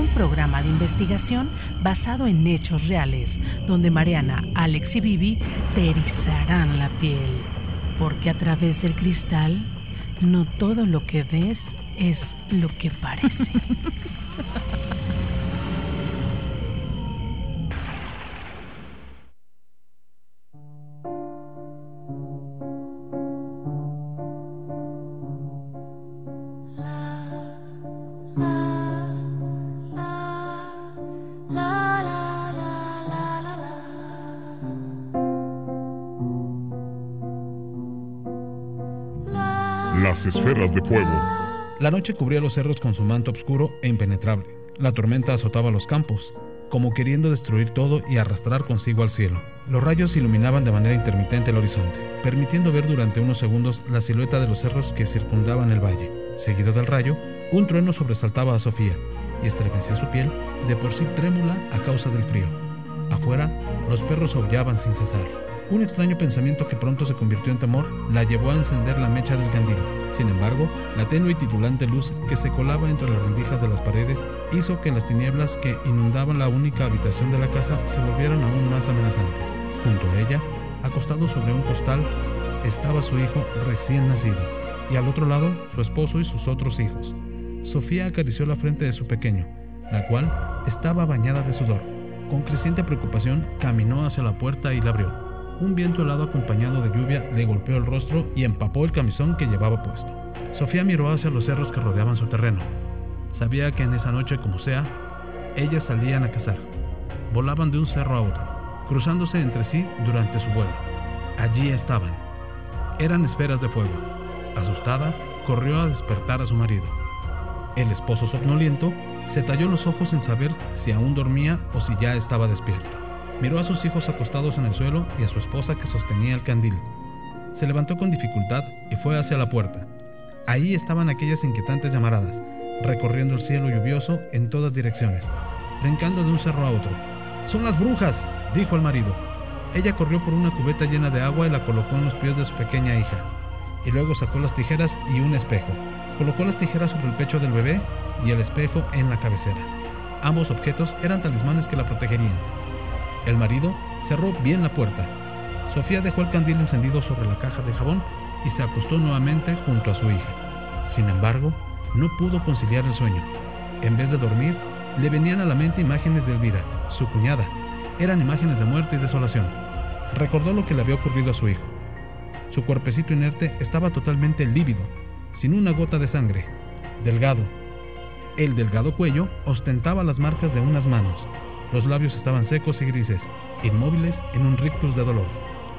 Un programa de investigación basado en hechos reales, donde Mariana, Alex y Vivi te erizarán la piel. Porque a través del cristal, no todo lo que ves es lo que parece. La noche cubría los cerros con su manto oscuro e impenetrable. La tormenta azotaba los campos, como queriendo destruir todo y arrastrar consigo al cielo. Los rayos iluminaban de manera intermitente el horizonte, permitiendo ver durante unos segundos la silueta de los cerros que circundaban el valle. Seguido del rayo, un trueno sobresaltaba a Sofía y estremecía su piel, de por sí trémula a causa del frío. Afuera, los perros aullaban sin cesar. Un extraño pensamiento que pronto se convirtió en temor la llevó a encender la mecha del candil. Sin embargo, la tenue y titulante luz que se colaba entre las rendijas de las paredes hizo que las tinieblas que inundaban la única habitación de la casa se volvieran aún más amenazantes. Junto a ella, acostado sobre un costal, estaba su hijo recién nacido, y al otro lado su esposo y sus otros hijos. Sofía acarició la frente de su pequeño, la cual estaba bañada de sudor. Con creciente preocupación caminó hacia la puerta y la abrió. Un viento helado acompañado de lluvia le golpeó el rostro y empapó el camisón que llevaba puesto. Sofía miró hacia los cerros que rodeaban su terreno. Sabía que en esa noche, como sea, ellas salían a cazar. Volaban de un cerro a otro, cruzándose entre sí durante su vuelo. Allí estaban. Eran esferas de fuego. Asustada, corrió a despertar a su marido. El esposo somnoliento se talló los ojos sin saber si aún dormía o si ya estaba despierto. Miró a sus hijos acostados en el suelo y a su esposa que sostenía el candil. Se levantó con dificultad y fue hacia la puerta. Ahí estaban aquellas inquietantes llamaradas, recorriendo el cielo lluvioso en todas direcciones, brincando de un cerro a otro. Son las brujas, dijo el marido. Ella corrió por una cubeta llena de agua y la colocó en los pies de su pequeña hija. Y luego sacó las tijeras y un espejo. Colocó las tijeras sobre el pecho del bebé y el espejo en la cabecera. Ambos objetos eran talismanes que la protegerían. El marido cerró bien la puerta. Sofía dejó el candil encendido sobre la caja de jabón y se acostó nuevamente junto a su hija. Sin embargo, no pudo conciliar el sueño. En vez de dormir, le venían a la mente imágenes de Elvira, su cuñada. Eran imágenes de muerte y desolación. Recordó lo que le había ocurrido a su hijo. Su cuerpecito inerte estaba totalmente lívido, sin una gota de sangre, delgado. El delgado cuello ostentaba las marcas de unas manos, los labios estaban secos y grises, inmóviles en un rictus de dolor.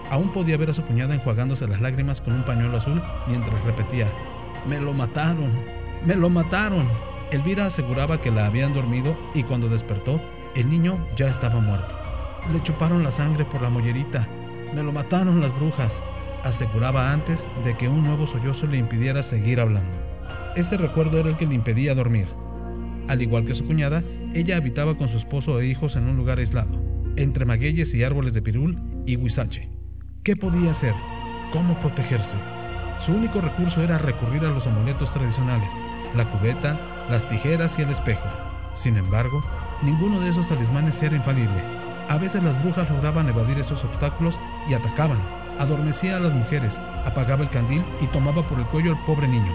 Aún podía ver a su cuñada enjuagándose las lágrimas con un pañuelo azul mientras repetía, Me lo mataron, me lo mataron. Elvira aseguraba que la habían dormido y cuando despertó, el niño ya estaba muerto. Le chuparon la sangre por la mollerita, me lo mataron las brujas, aseguraba antes de que un nuevo sollozo le impidiera seguir hablando. Ese recuerdo era el que le impedía dormir. Al igual que su cuñada, ella habitaba con su esposo e hijos en un lugar aislado, entre magueyes y árboles de pirul y huizache. ¿Qué podía hacer? ¿Cómo protegerse? Su único recurso era recurrir a los amuletos tradicionales, la cubeta, las tijeras y el espejo. Sin embargo, ninguno de esos talismanes era infalible. A veces las brujas lograban evadir esos obstáculos y atacaban. Adormecía a las mujeres, apagaba el candil y tomaba por el cuello al pobre niño.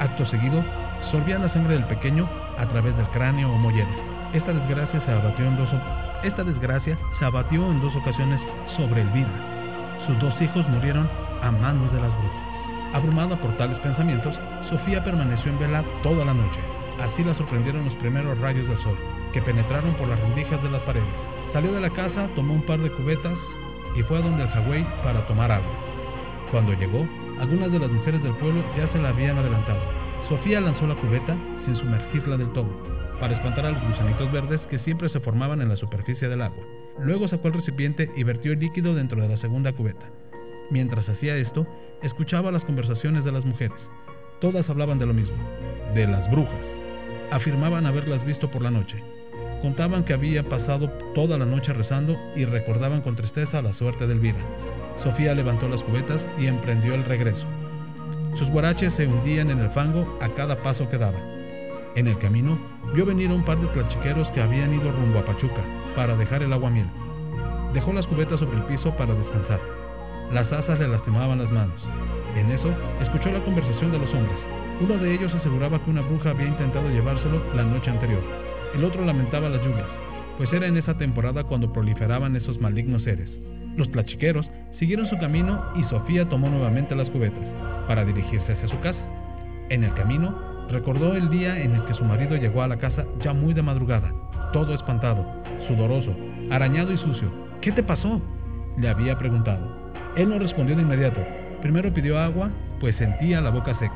Acto seguido, sorbía la sangre del pequeño a través del cráneo o mollera. Esta desgracia se abatió en dos, esta desgracia se abatió en dos ocasiones sobre Elvira. Sus dos hijos murieron a manos de las brujas. Abrumada por tales pensamientos, Sofía permaneció en vela toda la noche. Así la sorprendieron los primeros rayos del sol, que penetraron por las rendijas de las paredes. Salió de la casa, tomó un par de cubetas y fue a donde el jagüey para tomar agua. Cuando llegó, algunas de las mujeres del pueblo ya se la habían adelantado. Sofía lanzó la cubeta sin sumergirla del todo para espantar a los gusanitos verdes que siempre se formaban en la superficie del agua. Luego sacó el recipiente y vertió el líquido dentro de la segunda cubeta. Mientras hacía esto, escuchaba las conversaciones de las mujeres. Todas hablaban de lo mismo, de las brujas. Afirmaban haberlas visto por la noche. Contaban que había pasado toda la noche rezando y recordaban con tristeza la suerte de Elvira. Sofía levantó las cubetas y emprendió el regreso. Sus guaraches se hundían en el fango a cada paso que daba. En el camino, vio venir a un par de tlachiqueros que habían ido rumbo a Pachuca para dejar el agua miel. Dejó las cubetas sobre el piso para descansar. Las asas le lastimaban las manos. En eso, escuchó la conversación de los hombres. Uno de ellos aseguraba que una bruja había intentado llevárselo la noche anterior. El otro lamentaba las lluvias, pues era en esa temporada cuando proliferaban esos malignos seres. Los tlachiqueros siguieron su camino y Sofía tomó nuevamente las cubetas para dirigirse hacia su casa. En el camino, recordó el día en el que su marido llegó a la casa ya muy de madrugada, todo espantado, sudoroso, arañado y sucio. ¿Qué te pasó? le había preguntado. Él no respondió de inmediato. Primero pidió agua, pues sentía la boca seca.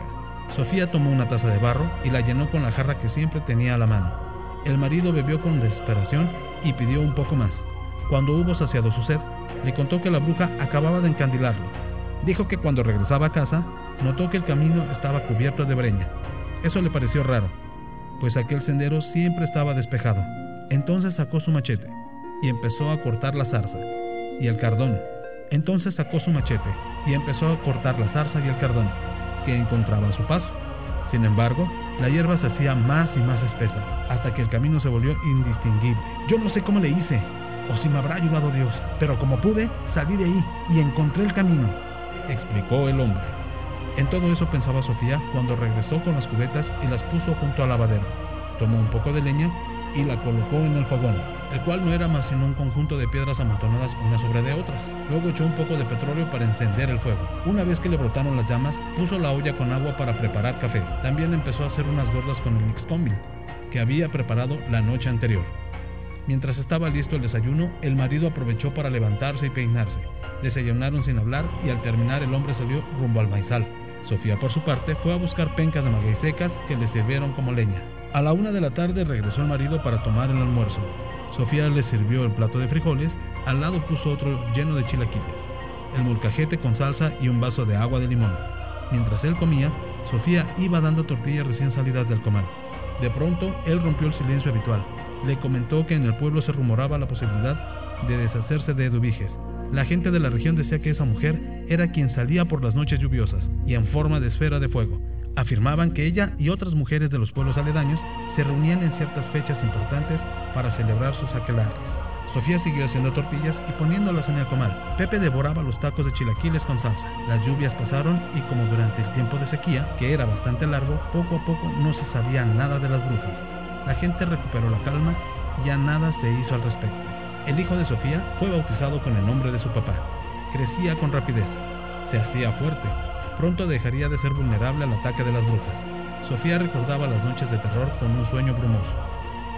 Sofía tomó una taza de barro y la llenó con la jarra que siempre tenía a la mano. El marido bebió con desesperación y pidió un poco más. Cuando hubo saciado su sed, le contó que la bruja acababa de encandilarlo. Dijo que cuando regresaba a casa, notó que el camino estaba cubierto de breña. Eso le pareció raro, pues aquel sendero siempre estaba despejado. Entonces sacó su machete y empezó a cortar la zarza y el cardón. Entonces sacó su machete y empezó a cortar la zarza y el cardón que encontraba a su paso. Sin embargo, la hierba se hacía más y más espesa, hasta que el camino se volvió indistinguible. Yo no sé cómo le hice, o si me habrá ayudado Dios, pero como pude, salí de ahí y encontré el camino, explicó el hombre. En todo eso pensaba Sofía cuando regresó con las cubetas y las puso junto al lavadero. Tomó un poco de leña y la colocó en el fogón, el cual no era más sino un conjunto de piedras amontonadas unas sobre de otras. Luego echó un poco de petróleo para encender el fuego. Una vez que le brotaron las llamas, puso la olla con agua para preparar café. También empezó a hacer unas gordas con el Nixtombil, que había preparado la noche anterior. Mientras estaba listo el desayuno, el marido aprovechó para levantarse y peinarse. Desayunaron sin hablar y al terminar el hombre salió rumbo al maizal. Sofía, por su parte, fue a buscar pencas de maguey secas que le sirvieron como leña. A la una de la tarde regresó el marido para tomar el almuerzo. Sofía le sirvió el plato de frijoles, al lado puso otro lleno de chilaquiles, el molcajete con salsa y un vaso de agua de limón. Mientras él comía, Sofía iba dando tortillas recién salidas del comal. De pronto, él rompió el silencio habitual. Le comentó que en el pueblo se rumoraba la posibilidad de deshacerse de Eduviges. La gente de la región decía que esa mujer era quien salía por las noches lluviosas y en forma de esfera de fuego. Afirmaban que ella y otras mujeres de los pueblos aledaños se reunían en ciertas fechas importantes para celebrar sus aquelares. Sofía siguió haciendo tortillas y poniéndolas en el comal. Pepe devoraba los tacos de chilaquiles con salsa. Las lluvias pasaron y como durante el tiempo de sequía, que era bastante largo, poco a poco no se sabía nada de las brujas. La gente recuperó la calma y ya nada se hizo al respecto. El hijo de Sofía fue bautizado con el nombre de su papá. Crecía con rapidez. Se hacía fuerte. Pronto dejaría de ser vulnerable al ataque de las brujas. Sofía recordaba las noches de terror con un sueño brumoso.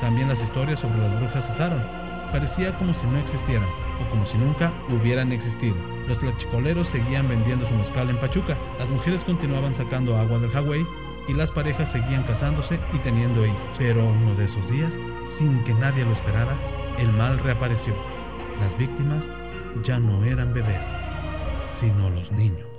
También las historias sobre las brujas cesaron. Parecía como si no existieran, o como si nunca hubieran existido. Los tlachicoleros seguían vendiendo su mezcal en Pachuca, las mujeres continuaban sacando agua del Hawái y las parejas seguían casándose y teniendo hijos. Pero uno de esos días, sin que nadie lo esperara, el mal reapareció. Las víctimas ya no eran bebés, sino los niños.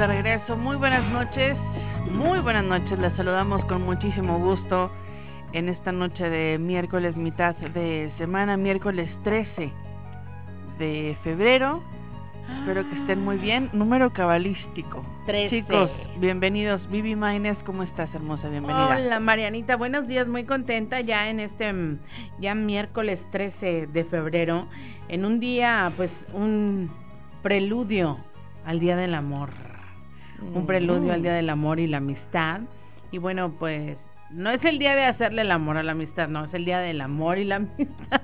De regreso. Muy buenas noches. Muy buenas noches. Les saludamos con muchísimo gusto en esta noche de miércoles, mitad de semana, miércoles 13 de febrero. Espero que estén muy bien. Número cabalístico. 13. Chicos, bienvenidos. Vivi Maines, ¿cómo estás, hermosa? Bienvenida. Hola, Marianita. Buenos días. Muy contenta ya en este mm, ya miércoles 13 de febrero. en un día, pues un preludio al Día del Amor. Un preludio al Día del Amor y la amistad. Y bueno, pues no es el día de hacerle el amor a la amistad, no, es el día del amor y la amistad.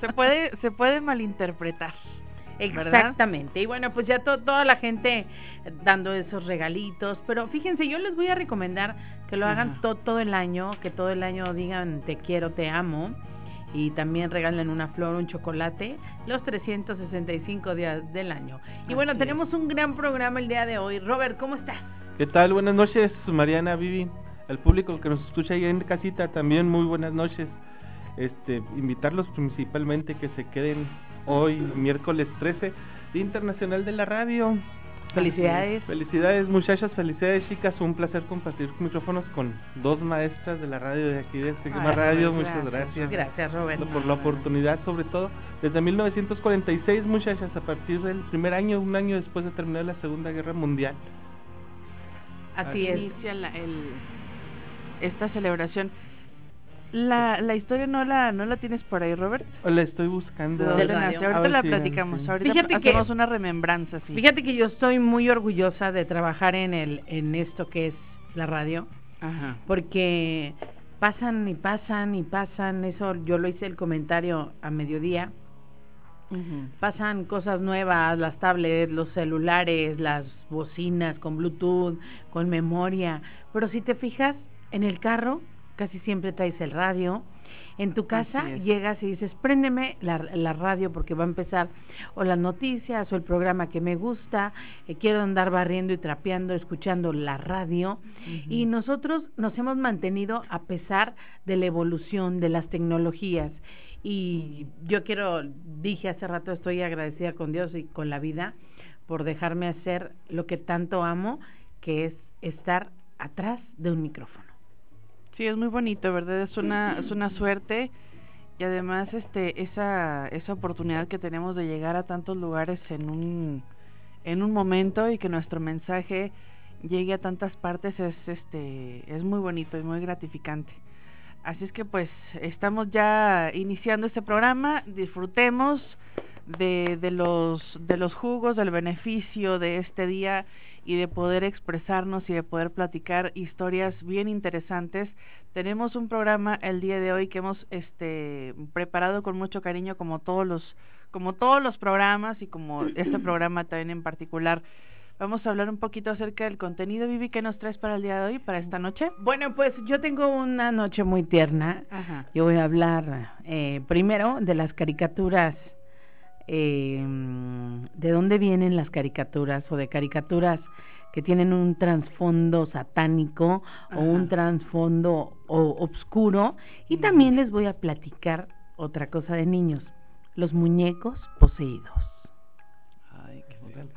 Se puede, se puede malinterpretar. Exactamente. Y bueno, pues ya toda la gente dando esos regalitos. Pero fíjense, yo les voy a recomendar que lo hagan todo el año, que todo el año digan te quiero, te amo. Y también regalen una flor, un chocolate, los 365 días del año. Y bueno, tenemos un gran programa el día de hoy. Robert, ¿cómo estás? ¿Qué tal? Buenas noches, Mariana, Vivi. El público que nos escucha ahí en casita, también muy buenas noches. Este, invitarlos principalmente que se queden hoy, miércoles 13, Día Internacional de la Radio. Felicidades. Felicidades muchachas, felicidades chicas, un placer compartir micrófonos con dos maestras de la radio de aquí de Sigma Radio, muchas gracias. Gracias Roberto. Por la oportunidad sobre todo. Desde 1946 muchachas, a partir del primer año, un año después de terminar la Segunda Guerra Mundial. Así, es. Inicia el, esta celebración. La, la historia no la no la tienes por ahí, Robert. La estoy buscando. Ahorita la platicamos. Ahorita fíjate hacemos una remembranza. Sí. Fíjate que yo estoy muy orgullosa de trabajar en el en esto que es la radio, Ajá. porque pasan y pasan y pasan. Eso yo lo hice el comentario a mediodía. Pasan cosas nuevas, las tablets, los celulares, las bocinas con Bluetooth, con memoria. Pero si te fijas, en el carro casi siempre traes el radio. En tu casa llegas y dices, préndeme la, la, radio porque va a empezar o las noticias o el programa que me gusta, eh, quiero andar barriendo y trapeando, escuchando la radio. Y nosotros nos hemos mantenido a pesar de la evolución de las tecnologías. Y yo quiero, dije hace rato, estoy agradecida con Dios y con la vida por dejarme hacer lo que tanto amo, que es estar atrás de un micrófono. Sí, es muy bonito, ¿verdad? Es una, es una suerte y además este esa esa oportunidad que tenemos de llegar a tantos lugares en un en un momento y que nuestro mensaje llegue a tantas partes es este es muy bonito y muy gratificante. Así es que pues estamos ya iniciando este programa, disfrutemos de, de los de los jugos del beneficio de este día y de poder expresarnos y de poder platicar historias bien interesantes. Tenemos un programa el día de hoy que hemos este preparado con mucho cariño como todos los como todos los programas y como este programa también en particular. Vamos a hablar un poquito acerca del contenido, Vivi, ¿qué nos traes para el día de hoy, para esta noche? Bueno, pues yo tengo una noche muy tierna. Yo voy a hablar eh, primero de las caricaturas eh, de dónde vienen las caricaturas o de caricaturas que tienen un trasfondo satánico o un trasfondo obscuro y también les voy a platicar otra cosa de niños, los muñecos poseídos.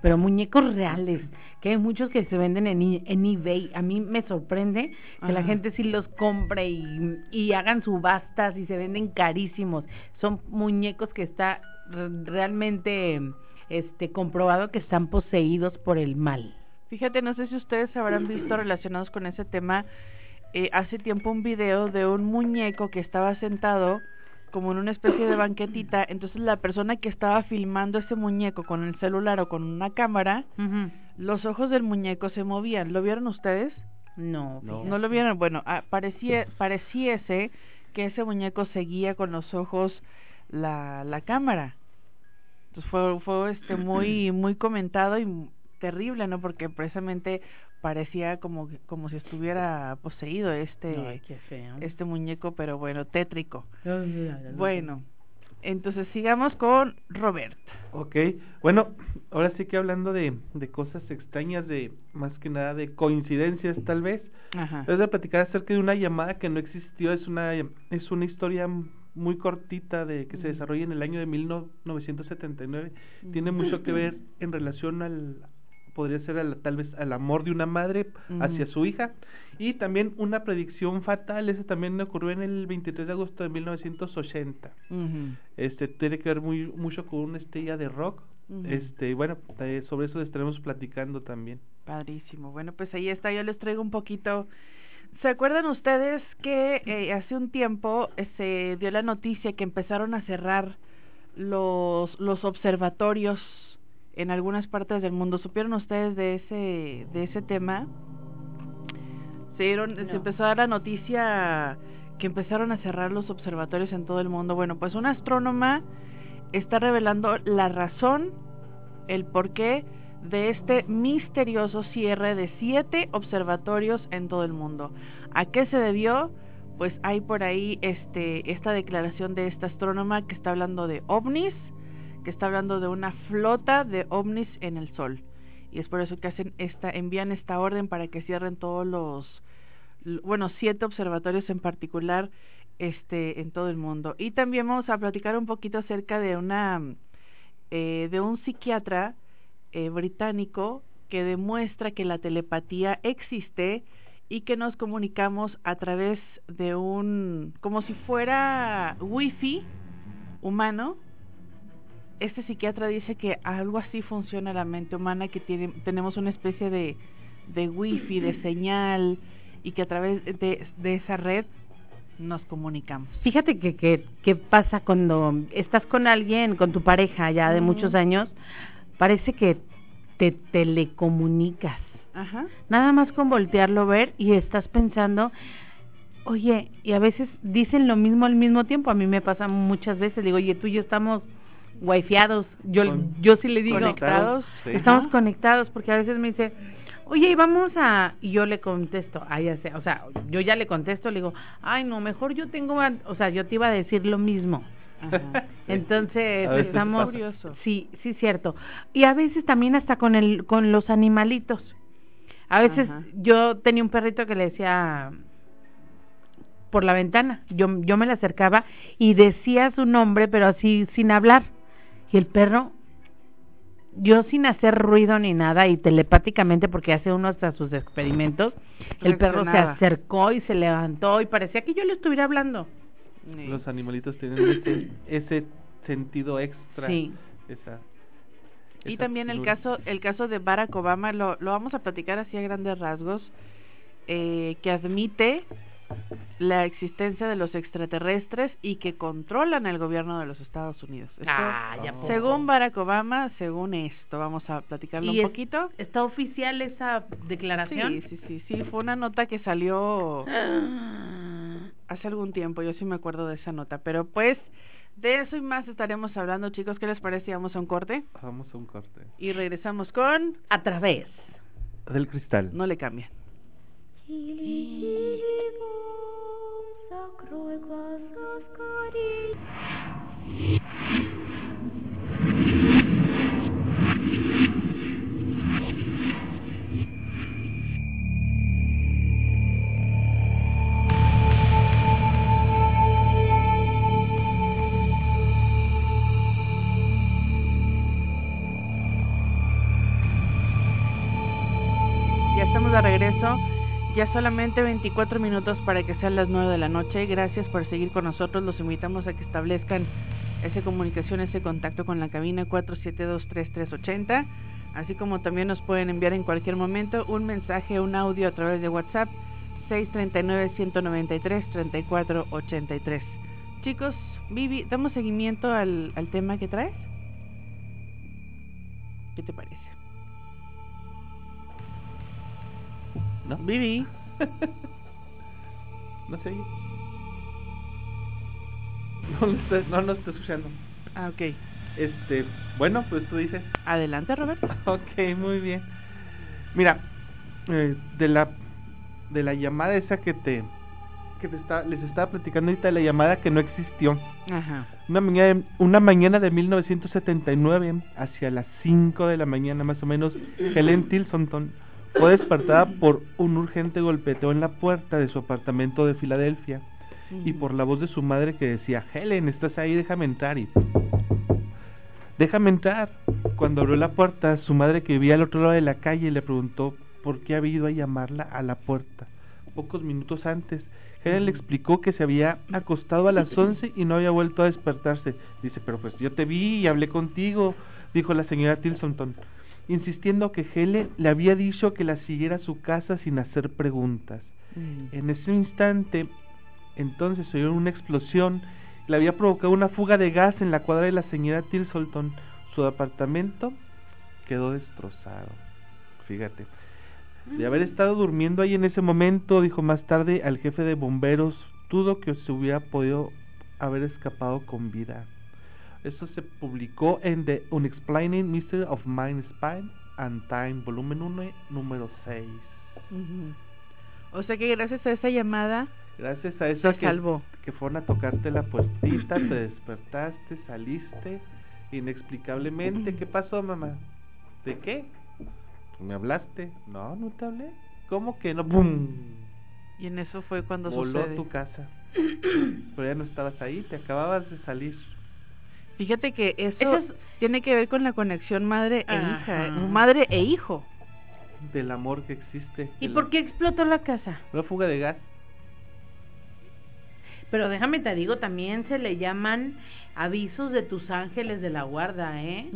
pero muñecos reales, que hay muchos que se venden en, en eBay. A mí me sorprende que la gente sí los compre y, y hagan subastas y se venden carísimos. Son muñecos que está realmente este comprobado que están poseídos por el mal. Fíjate, no sé si ustedes habrán visto relacionados con ese tema eh, hace tiempo un video de un muñeco que estaba sentado como en una especie de banquetita, entonces la persona que estaba filmando ese muñeco con el celular o con una cámara, los ojos del muñeco se movían. ¿Lo vieron ustedes? No, no, lo vieron. Bueno, ah, parecía, pareciese que ese muñeco seguía con los ojos la, la cámara. Entonces fue, fue este muy, muy comentado y terrible, ¿no? Porque precisamente parecía como como si estuviera poseído este este muñeco, pero bueno, tétrico. Bueno, entonces sigamos con Robert. Ok, bueno, ahora sí que hablando de, de cosas extrañas, de más que nada de coincidencias tal vez. Ajá. Les voy a platicar acerca de una llamada que no existió, es una es una historia muy cortita de que se desarrolla en el año de 1979. Tiene mucho que ver en relación al podría ser tal vez al amor de una madre hacia su hija. Y también una predicción fatal ese también ocurrió en el 23 de agosto de 1980 este tiene que ver muy mucho con una estrella de rock. Este bueno eh, sobre eso estaremos platicando también. Padrísimo. Bueno pues ahí está yo les traigo un poquito. ¿Se acuerdan ustedes que eh, hace un tiempo eh, se dio la noticia que empezaron a cerrar los, los observatorios en algunas partes del mundo. ¿Supieron ustedes de ese, de ese tema? Se, se empezó a dar la noticia que empezaron a cerrar los observatorios en todo el mundo. Bueno, pues una astrónoma está revelando la razón, el porqué de este misterioso cierre de siete observatorios en todo el mundo. ¿A qué se debió? Pues hay por ahí este, esta declaración de esta astrónoma que está hablando de ovnis, está hablando de una flota de ovnis en el Sol. Y es por eso que hacen esta, envían esta orden para que cierren todos los, bueno, siete observatorios en particular este, en todo el mundo. Y también vamos a platicar un poquito acerca de una, eh, de un psiquiatra eh, británico que demuestra que la telepatía existe y que nos comunicamos a través de un como si fuera wifi humano este psiquiatra dice que algo así funciona la mente humana que tiene, tenemos una especie de de wifi de señal y que a través de, de esa red nos comunicamos. Fíjate que, que, que pasa cuando estás con alguien, con tu pareja ya de muchos años, parece que te telecomunicas. Ajá. Nada más con voltearlo ver y estás pensando, oye, y a veces dicen lo mismo al mismo tiempo. A mí me pasa muchas veces, digo, oye, tú y yo estamos wifiados. Yo, yo sí le digo, conectados, estamos conectados, porque a veces me dice, oye, y vamos a, y yo le contesto, ay, ya sé, o sea, yo ya le contesto, le digo, ay, no, mejor yo tengo, o sea, yo te iba a decir lo mismo. Entonces estamos sí sí cierto. Y a veces también hasta con el con los animalitos. A veces yo tenía un perrito que le decía por la ventana. Yo yo me le acercaba y decía su nombre pero así sin hablar y el perro yo sin hacer ruido ni nada y telepáticamente porque hace uno hasta sus experimentos el perro se acercó y se levantó y parecía que yo le estuviera hablando los animalitos tienen ese, ese sentido extra. Sí. Esa, y también el caso el caso de Barack Obama lo, lo vamos a platicar así a grandes rasgos eh, que admite la existencia de los extraterrestres y que controlan el gobierno de los Estados Unidos. ah, ya según Barack Obama, según esto, vamos a platicarlo un poquito. ¿Está oficial esa declaración? Sí, sí, sí, sí, fue una nota que salió hace algún tiempo, yo sí me acuerdo de esa nota, pero pues de eso y más estaremos hablando, chicos. ¿Qué les parece? ¿Vamos a un corte? Vamos a un corte. Y regresamos con... A través. Del cristal. No le cambien. Ya Ya solamente 24 minutos para que sean las 9 de la noche. Gracias por seguir con nosotros. Los invitamos a que establezcan esa comunicación, ese contacto con la cabina 4723380. Así como también nos pueden enviar en cualquier momento un mensaje, un audio a través de WhatsApp 639-193-3483. Chicos, Vivi, ¿damos seguimiento al, al tema que traes? ¿Qué te parece? ¿No? Vivi. no sé. No, no, está, no, no estoy escuchando. Ah, ok. Este, bueno, pues tú dices. Adelante, Roberto. ok, muy bien. Mira, eh, de la de la llamada esa que te que te está, les estaba platicando ahorita de la llamada que no existió. Ajá. Una mañana, de, una mañana de 1979, hacia las 5 de la mañana más o menos, Helen Tilsonton fue despertada por un urgente golpeteo en la puerta de su apartamento de Filadelfia y por la voz de su madre que decía, Helen, estás ahí, déjame entrar. Y, déjame entrar. Cuando abrió la puerta, su madre que vivía al otro lado de la calle le preguntó por qué había ido a llamarla a la puerta. Pocos minutos antes, Helen le explicó que se había acostado a las once y no había vuelto a despertarse. Dice, pero pues yo te vi y hablé contigo, dijo la señora Tilsonton insistiendo que Helen le había dicho que la siguiera a su casa sin hacer preguntas. En ese instante, entonces oyeron una explosión le había provocado una fuga de gas en la cuadra de la señora Tilsolton. Su apartamento quedó destrozado. Fíjate. De haber estado durmiendo ahí en ese momento, dijo más tarde al jefe de bomberos, dudo que se hubiera podido haber escapado con vida. Esto se publicó en The Unexplaining Mystery of Mind, Spine and Time, volumen 1, número 6. O sea que gracias a esa llamada, gracias a esa que, salvó. que fueron a tocarte la puertita, te despertaste, saliste inexplicablemente. ¿Qué pasó, mamá? ¿De qué? ¿Me hablaste? No, no te hablé. ¿Cómo que no? ¡Bum! Y en eso fue cuando Voló tu casa. Pero ya no estabas ahí, te acababas de salir. Fíjate que eso, tiene que ver con la conexión madre e hija, madre e hijo. Del amor que existe. ¿Y por qué explotó la casa? Una fuga de gas. Pero déjame te digo, también se le llaman avisos de tus ángeles de la guarda, ¿eh?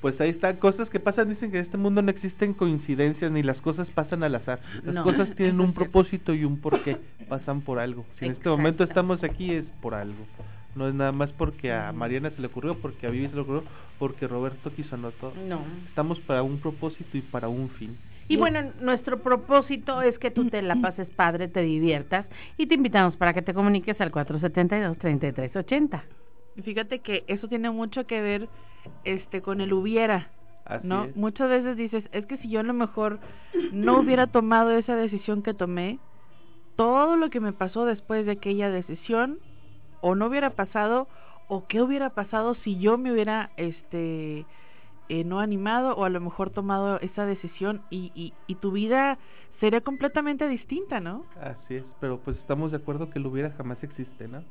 Pues ahí están cosas que pasan, dicen que en este mundo no existen coincidencias ni las cosas pasan al azar. Las cosas tienen un propósito y un porqué, pasan por algo. Si en este momento estamos aquí es por algo. No es nada más porque a Mariana se le ocurrió, porque a Vivi se le ocurrió, porque Roberto quiso anotar. No. Estamos para un propósito y para un fin. Y bueno, nuestro propósito es que tú te la pases padre, te diviertas y te invitamos para que te comuniques al 472-3380. Fíjate que eso tiene mucho que ver este con el hubiera. ¿no? Muchas veces dices, es que si yo a lo mejor no hubiera tomado esa decisión que tomé, todo lo que me pasó después de aquella decisión o no hubiera pasado o qué hubiera pasado si yo me hubiera este eh, no animado o a lo mejor tomado esa decisión y, y, y, tu vida sería completamente distinta, ¿no? Así es, pero pues estamos de acuerdo que lo hubiera jamás existe, ¿no?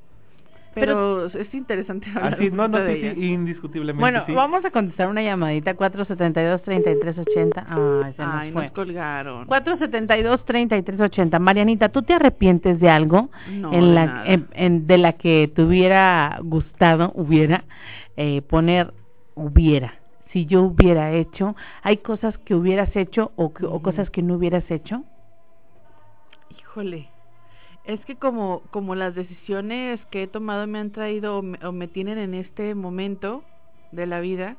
Pero, es interesante hablar Así, no, no, sí, sí, indiscutiblemente. Bueno, vamos a contestar una llamadita 472-3380. Ah, se nos Ay, nos colgaron. 472-3380. Marianita, ¿tú te arrepientes de algo en la, en, de la que te hubiera gustado, hubiera, eh, poner hubiera? Si yo hubiera hecho, ¿hay cosas que hubieras hecho o, o cosas que no hubieras hecho? Híjole es que como, como las decisiones que he tomado me han traído o me, tienen en este momento de la vida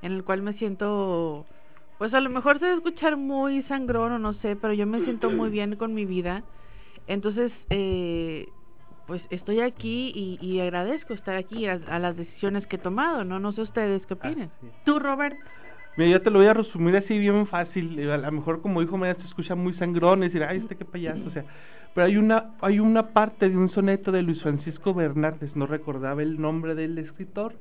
en el cual me siento, pues a lo mejor se debe escuchar muy sangrón o no sé, pero yo me siento muy bien con mi vida. Entonces, eh, pues estoy aquí y, agradezco estar aquí a, las decisiones que he tomado, ¿no? No sé ustedes qué opinan. Tú, Robert. Mira, yo te lo voy a resumir así bien fácil. A lo mejor como dijo me se escucha muy sangrón y decir, ay, este qué payaso. O sea, pero hay una, hay una parte de un soneto de Luis Francisco Bernardes, no recordaba el nombre del escritor,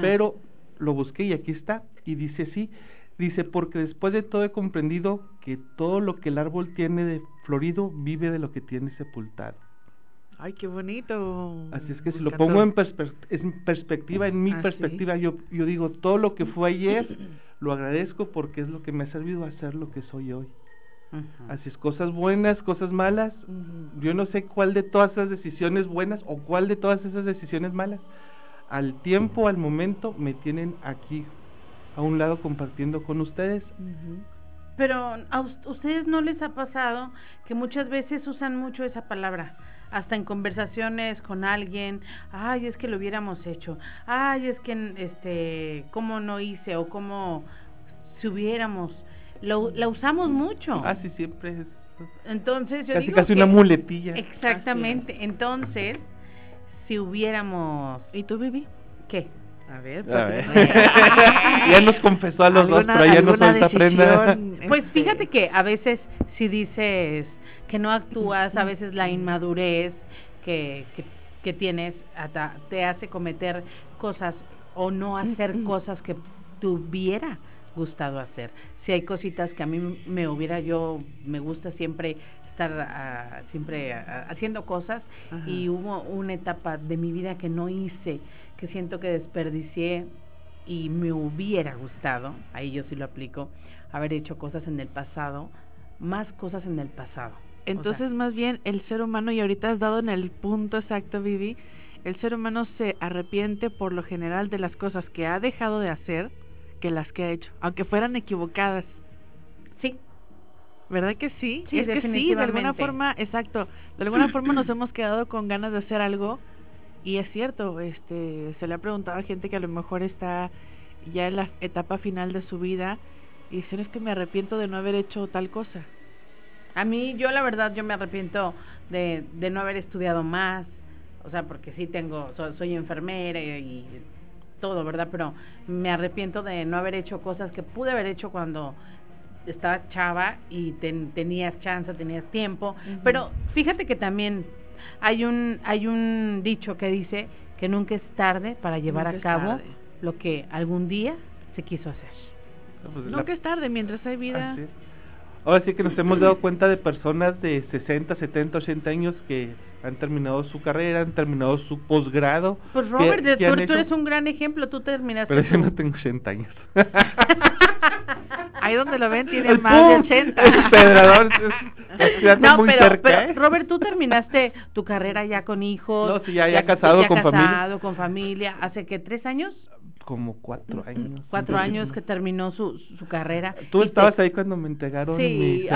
pero lo busqué y aquí está, y dice así, dice, porque después de todo he comprendido que todo lo que el árbol tiene de florido vive de lo que tiene sepultado. Ay, qué bonito. Así es que si lo pongo en, perspectiva, en mi ah, perspectiva, yo, yo digo, todo lo que fue ayer, lo agradezco porque es lo que me ha servido a ser lo que soy hoy. Así es, cosas buenas, cosas malas. Yo no sé cuál de todas esas decisiones buenas o cuál de todas esas decisiones malas. Al tiempo, al momento, me tienen aquí a un lado compartiendo con ustedes. Pero a ustedes no les ha pasado que muchas veces usan mucho esa palabra, hasta en conversaciones con alguien, ay, es que lo hubiéramos hecho, ay, es que, este, cómo no hice o cómo si hubiéramos lo, la usamos mucho. Ah, sí, siempre es. Entonces, yo casi, digo casi una muletilla. Exactamente. Entonces, si hubiéramos. ¿Y tú, Vivi? ¿Qué? A ver, ya nos confesó a los dos, pero ya no suelta prenda. Pues este, fíjate que a veces si dices que no actúas, a veces la inmadurez que, que, que tienes te hace cometer cosas o no hacer cosas que tuviera gustado hacer. Si hay cositas que a mí me hubiera, yo me gusta siempre estar ah, siempre ah, haciendo cosas y hubo una etapa de mi vida que no hice, que siento que desperdicié y me hubiera gustado, ahí yo sí lo aplico, haber hecho cosas en el pasado, más cosas en el pasado. Entonces, más bien, el ser humano, y ahorita has dado en el punto exacto, Vivi, el ser humano se arrepiente por lo general de las cosas que ha dejado de hacer que las que ha hecho, aunque fueran equivocadas. Sí. ¿Verdad que sí? es que sí, de alguna forma, exacto, de alguna forma nos hemos quedado con ganas de hacer algo Y es cierto, este, se le ha preguntado a gente que a lo mejor está ya en la etapa final de su vida y dicen es que me arrepiento de no haber hecho tal cosa. A mí, yo la verdad, yo me arrepiento de, de no haber estudiado más, o sea, porque sí tengo, soy, enfermera y, todo, ¿verdad? Pero me arrepiento de no haber hecho cosas que pude haber hecho cuando estaba chava y tenías chance, tenías tiempo. Pero fíjate que también hay un, hay un dicho que dice que nunca es tarde para llevar a cabo lo que algún día se quiso hacer. Pues nunca es tarde mientras hay vida. Ahora sí que nos hemos dado cuenta de personas de 60, 70, 80 años que han terminado su carrera, han terminado su posgrado. Pues Robert, tú, eres un gran ejemplo, tú terminaste. Pero yo no tengo 80 años. Ahí donde lo ven tiene más de 80. El no, pero, pero, ¿eh? Robert, tú terminaste tu carrera ya con hijos. No, sí, ya, ya, casado con casado, familia. con familia. ¿Hace que tres años? Como cuatro años. Cuatro años. que terminó su, su carrera. Tú estabas ahí cuando me entregaron sí,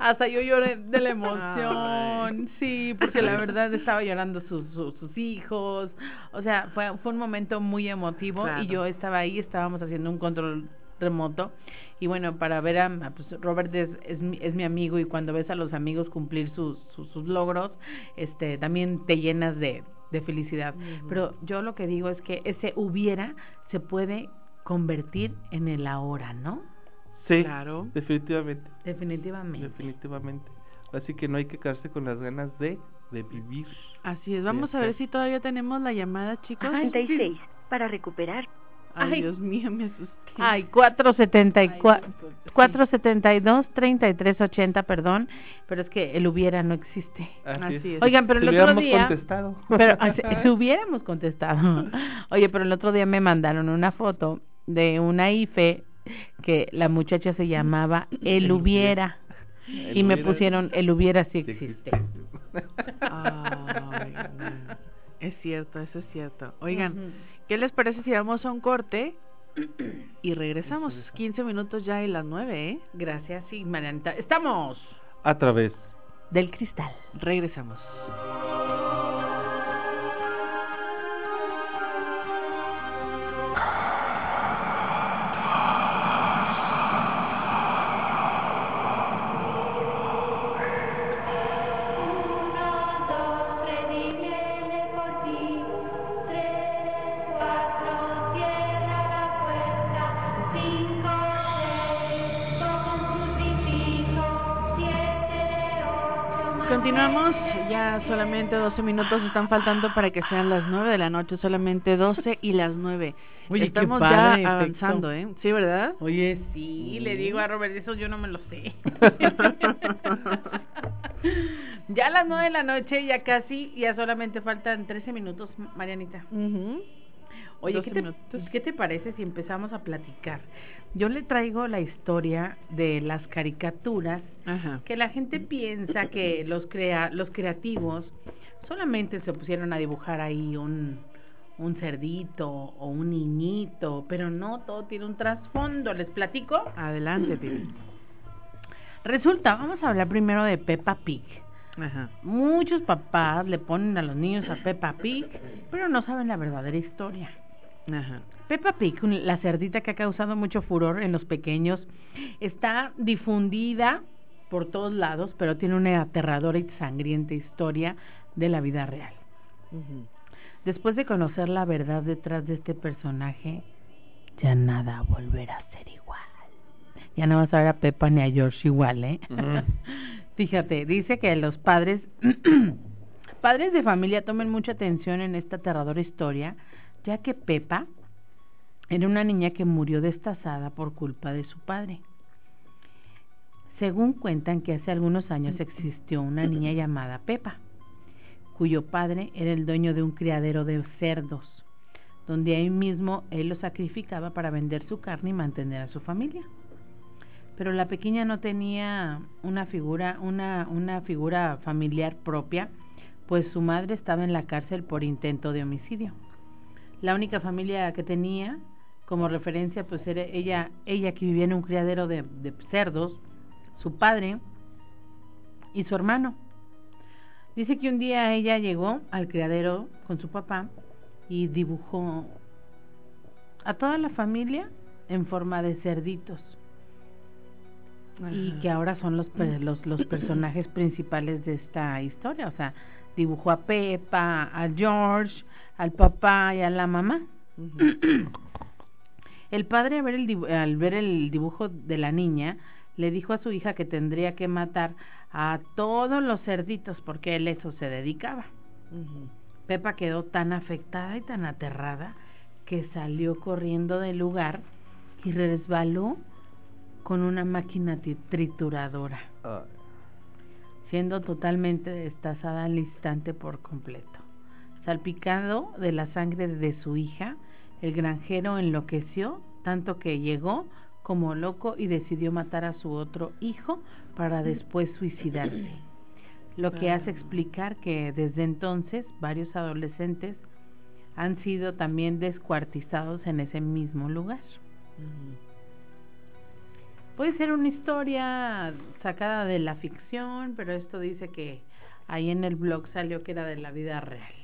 hasta yo lloré de la emoción, sí, porque la verdad estaba llorando sus, sus, hijos, o sea, fue, fue un momento muy emotivo y yo estaba ahí, estábamos haciendo un control remoto. Y bueno para ver a pues Robert es, es, mi, es mi amigo y cuando ves a los amigos cumplir sus, sus, sus logros este también te llenas de de felicidad. Pero yo lo que digo es que ese hubiera se puede convertir en el ahora, ¿no? Sí, claro. Definitivamente. Definitivamente. Definitivamente. Así que no hay que quedarse con las ganas de, de vivir. Así es. Vamos a ver si todavía tenemos la llamada, chicos. 36 para recuperar Ay, Dios mío, me asusté. Ay, 474, 472 3380, perdón, pero es que el hubiera no existe. Así, es. Oigan, pero el otro día contestado. Pero si hubiéramos contestado. Oye, pero el otro día me mandaron una foto de una IFE que la muchacha se llamaba El hubiera. y me pusieron El hubiera sí existe. Ay, es cierto, eso es cierto. Oigan, ¿Qué les parece si vamos a un corte? Y regresamos 15 minutos ya y las 9, ¿eh? Gracias, sí, Marianita. Estamos a través del cristal. Regresamos. Solamente 12 minutos están faltando para que sean las 9 de la noche, solamente 12 y las 9. Oye, Estamos ya avanzando, ¿eh? Sí, ¿verdad? Oye, sí, le digo a Robert, eso yo no me lo sé. ya a las 9 de la noche, ya casi, ya solamente faltan 13 minutos, Marianita. Oye, ¿qué te, ¿qué te, parece si empezamos a platicar? Yo le traigo la historia de las caricaturas que la gente piensa que los crea los creativos solamente se pusieron a dibujar ahí un un cerdito o un niñito, pero no, todo tiene un trasfondo. ¿Les platico? Adelante, Pibi. Resulta, vamos a hablar primero de Peppa Pig. Ajá. Muchos papás le ponen a los niños a Peppa Pig, pero no saben la verdadera historia. Ajá. Peppa Pig, la cerdita que ha causado mucho furor en los pequeños, está difundida por todos lados, pero tiene una aterradora y sangrienta historia de la vida real. Después de conocer la verdad detrás de este personaje, ya nada volverá a ser igual. Ya no vas a ver a Peppa ni a George igual, ¿eh? Fíjate, dice que los padres, padres de familia tomen mucha atención en esta aterradora historia, ya que Pepa era una niña que murió destazada por culpa de su padre. Según cuentan que hace algunos años existió una niña llamada Pepa, cuyo padre era el dueño de un criadero de cerdos, donde ahí mismo él los sacrificaba para vender su carne y mantener a su familia. Pero la pequeña no tenía una figura familiar propia, pues su madre estaba en la cárcel por intento de homicidio. La única familia que tenía como referencia pues era ella, ella que vivía en un criadero de, de cerdos, su padre y su hermano. Dice que un día ella llegó al criadero con su papá y dibujó a toda la familia en forma de cerditos. Y que ahora son los, los, los personajes principales de esta historia. O sea, dibujó a Pepa, a George, al papá y a la mamá. el padre al ver el, al ver el dibujo de la niña le dijo a su hija que tendría que matar a todos los cerditos porque él eso se dedicaba. Pepa quedó tan afectada y tan aterrada que salió corriendo del lugar y resbaló con una máquina trituradora siendo totalmente destazada al instante por completo. Salpicado de la sangre de su hija, el granjero enloqueció tanto que llegó como loco y decidió matar a su otro hijo para después suicidarse. Lo que hace explicar que desde entonces varios adolescentes han sido también descuartizados en ese mismo lugar. Puede ser una historia sacada de la ficción, pero esto dice que ahí en el blog salió que era de la vida real.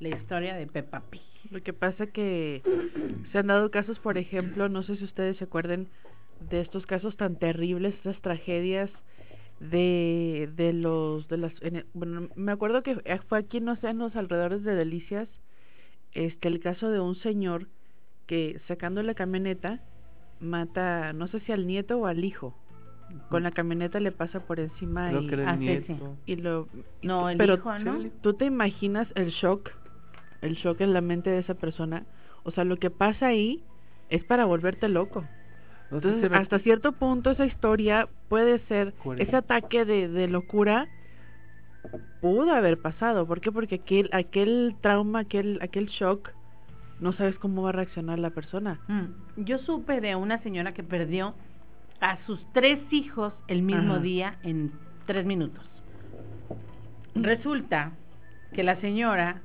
La historia de Peppa Pig. Lo que pasa que se han dado casos, por ejemplo, no sé si ustedes se acuerden de estos casos tan terribles, estas tragedias de de los de las bueno, me acuerdo que fue aquí no sé en los alrededores de Delicias este el caso de un señor que sacando la camioneta mata, no sé si al nieto o al hijo. Con la camioneta le pasa por encima y, y lo no el pero hijo, ¿no? tú te imaginas el shock, el shock en la mente de esa persona. O sea, lo que pasa ahí es para volverte loco. Entonces, hasta cierto punto esa historia puede ser ese ataque de, de locura pudo haber pasado. ¿Por qué? Porque aquel aquel trauma, aquel aquel shock no sabes cómo va a reaccionar la persona. Mm. Yo supe de una señora que perdió a sus tres hijos el mismo día en tres minutos. Resulta que la señora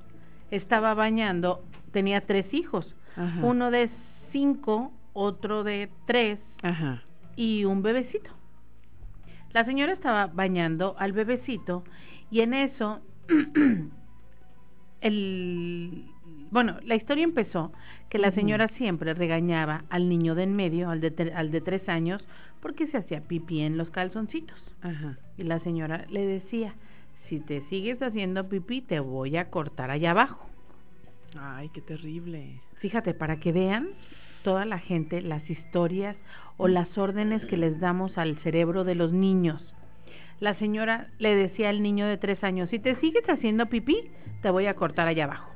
estaba bañando, tenía tres hijos, uno de cinco, otro de tres y un bebecito. La señora estaba bañando al bebecito y en eso el bueno, la historia empezó que la señora siempre regañaba al niño de en medio, al de, al de tres años, porque se hacía pipí en los calzoncitos. Ajá. Y la señora le decía, si te sigues haciendo pipí, te voy a cortar allá abajo. Ay, qué terrible. Fíjate, para que vean toda la gente las historias o las órdenes que les damos al cerebro de los niños. La señora le decía al niño de tres años, si te sigues haciendo pipí, te voy a cortar allá abajo.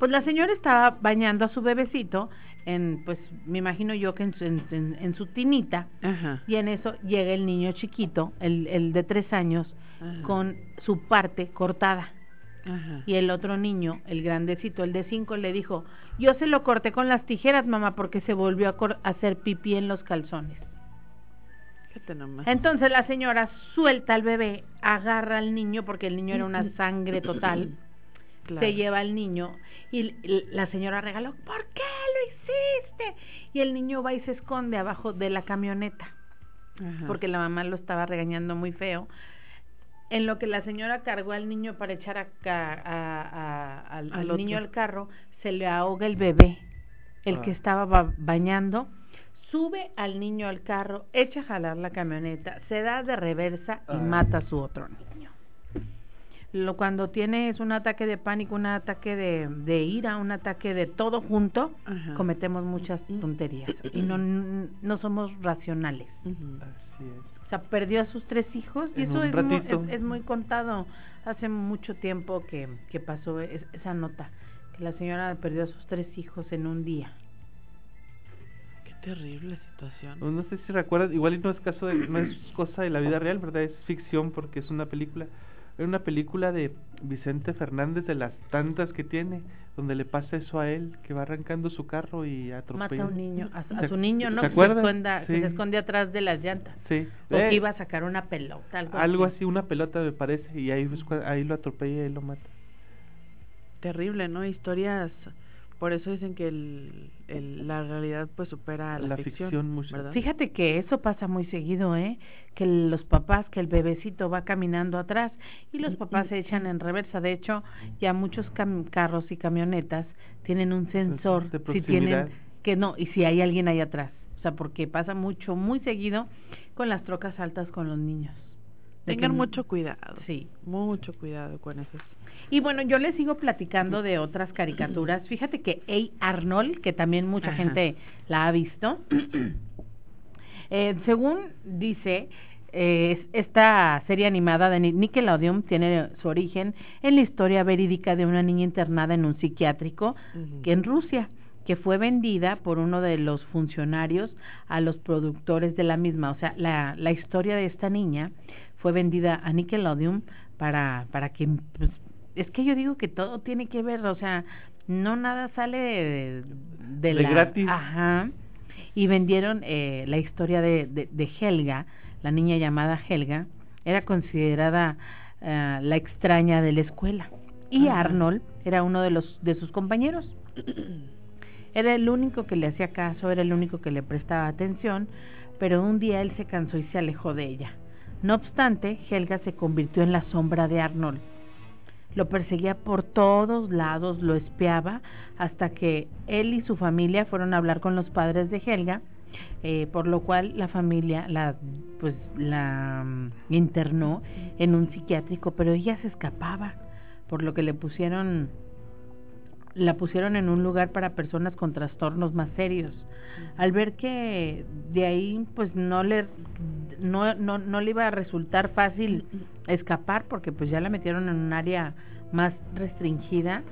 Pues la señora estaba bañando a su bebecito en, pues me imagino yo que en su, en, su tinita, y en eso llega el niño chiquito, el, el de tres años, con su parte cortada. Y el otro niño, el grandecito, el de cinco, le dijo, yo se lo corté con las tijeras, mamá, porque se volvió a, hacer pipí en los calzones. Entonces la señora suelta al bebé, agarra al niño, porque el niño era una sangre total se lleva al niño y la señora regaló, ¿por qué lo hiciste? Y el niño va y se esconde abajo de la camioneta, porque la mamá lo estaba regañando muy feo. En lo que la señora cargó al niño para echar a, al, niño al carro, se le ahoga el bebé, el que ah. estaba bañando, sube al niño al carro, echa a jalar la camioneta, se da de reversa y mata a su otro niño lo, cuando tienes un ataque de pánico, un ataque de, de ira, un ataque de todo junto, cometemos muchas tonterías y no, no somos racionales. Así es. O sea, perdió a sus tres hijos y eso es muy, es, muy, contado. Hace mucho tiempo que, que pasó esa nota, que la señora perdió a sus tres hijos en un día. Qué terrible situación. Pues no sé si recuerdas, igual no es caso de, no es cosa de la vida real, ¿verdad? Es ficción porque es una película era una película de Vicente Fernández de las tantas que tiene, donde le pasa eso a él, que va arrancando su carro y atropella. Mata a un niño, a, su niño, ¿no? que, se se esconde atrás de las llantas. Sí. O que iba a sacar una pelota, algo, algo así. una pelota me parece, y ahí, ahí lo atropella y lo mata. Terrible, ¿no? Historias Por eso dicen que el, la realidad pues supera la, la ficción, Fíjate que eso pasa muy seguido, ¿eh? Que los papás, que el bebecito va caminando atrás y los papás se echan en reversa. De hecho, ya muchos carros y camionetas tienen un sensor si tienen que no y si hay alguien ahí atrás. O sea, porque pasa mucho, muy seguido con las trocas altas con los niños. Tengan mucho cuidado. Sí. Mucho cuidado con eso. Y bueno, yo les sigo platicando de otras caricaturas. Fíjate que A. Arnold, que también mucha gente la ha visto, eh, según dice, eh, esta serie animada de Nickelodeon tiene su origen en la historia verídica de una niña internada en un psiquiátrico que en Rusia que fue vendida por uno de los funcionarios a los productores de la misma. O sea, la, la historia de esta niña fue vendida a Nickelodeon para, para que pues, es que yo digo que todo tiene que ver, o sea, no nada sale de, de, la gratis. Ajá. Y vendieron eh, la historia de, de, Helga, la niña llamada Helga, era considerada eh, la extraña de la escuela. Y Arnold era uno de los de sus compañeros. era el único que le hacía caso, era el único que le prestaba atención, pero un día él se cansó y se alejó de ella. No obstante, Helga se convirtió en la sombra de Arnold lo perseguía por todos lados, lo espiaba, hasta que él y su familia fueron a hablar con los padres de Helga, eh, por lo cual la familia la pues la mm, internó en un psiquiátrico, pero ella se escapaba, por lo que le pusieron la pusieron en un lugar para personas con trastornos más serios. Al ver que de ahí pues no le no, no, no le iba a resultar fácil escapar porque pues ya la metieron en un área más restringida,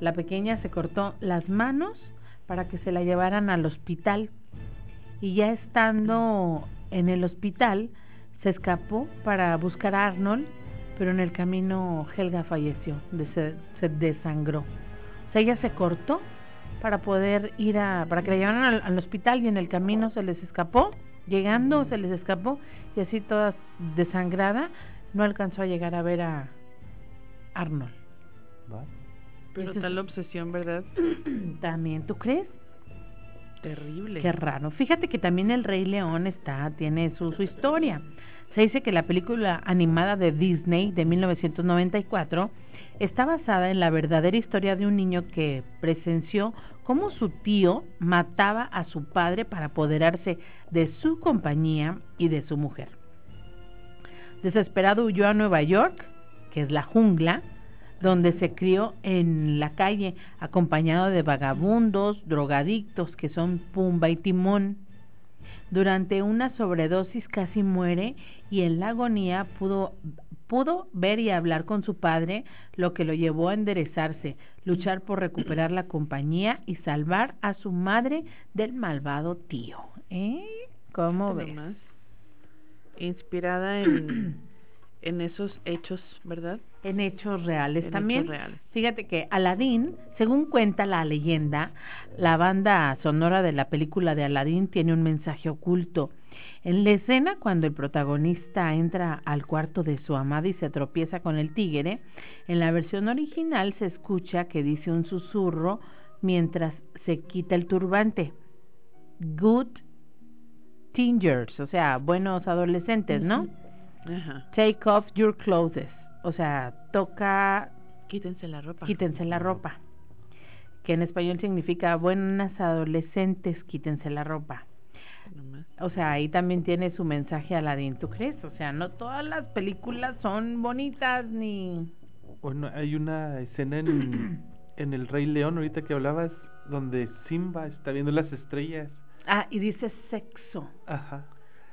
la pequeña se cortó las manos para que se la llevaran al hospital y ya estando en el hospital se escapó para buscar a Arnold, pero en el camino Helga falleció, se, se desangró. O sea, ella se cortó para poder ir a, para que la llevaran al, hospital y en el camino se les escapó, llegando se les escapó y así toda desangrada, no alcanzó a llegar a ver a Arnold. Pero tal obsesión, ¿verdad? También, ¿tú crees? Terrible. Qué raro. Fíjate que también el Rey León está, tiene su, su historia. Se dice que la película animada de Disney de 1994 está basada en la verdadera historia de un niño que presenció cómo su tío mataba a su padre para apoderarse de su compañía y de su mujer. Desesperado huyó a Nueva York, que es la jungla, donde se crió en la calle acompañado de vagabundos, drogadictos que son Pumba y Timón. Durante una sobredosis casi muere y en la agonía pudo, pudo ver y hablar con su padre, lo que lo llevó a enderezarse, luchar por recuperar la compañía y salvar a su madre del malvado tío. ¿Eh? ¿Cómo ves? Inspirada en en esos hechos, ¿verdad? En hechos reales también. Fíjate que Aladín, según cuenta la leyenda, la banda sonora de la película de Aladín tiene un mensaje oculto. En la escena, cuando el protagonista entra al cuarto de su amada y se tropieza con el tigre, en la versión original se escucha que dice un susurro mientras se quita el turbante. Good teenagers, o sea, buenos adolescentes, ¿no? Take off your clothes. O sea, toca. Quítense la ropa. Quítense la ropa. Que en español significa buenas adolescentes, quítense la ropa. O sea, ahí también tiene su mensaje Aladdin, ¿tú crees? O sea, no todas las películas son bonitas ni... Bueno, hay una escena en, en El Rey León, ahorita que hablabas, donde Simba está viendo las estrellas. Ah, y dice sexo. Ajá.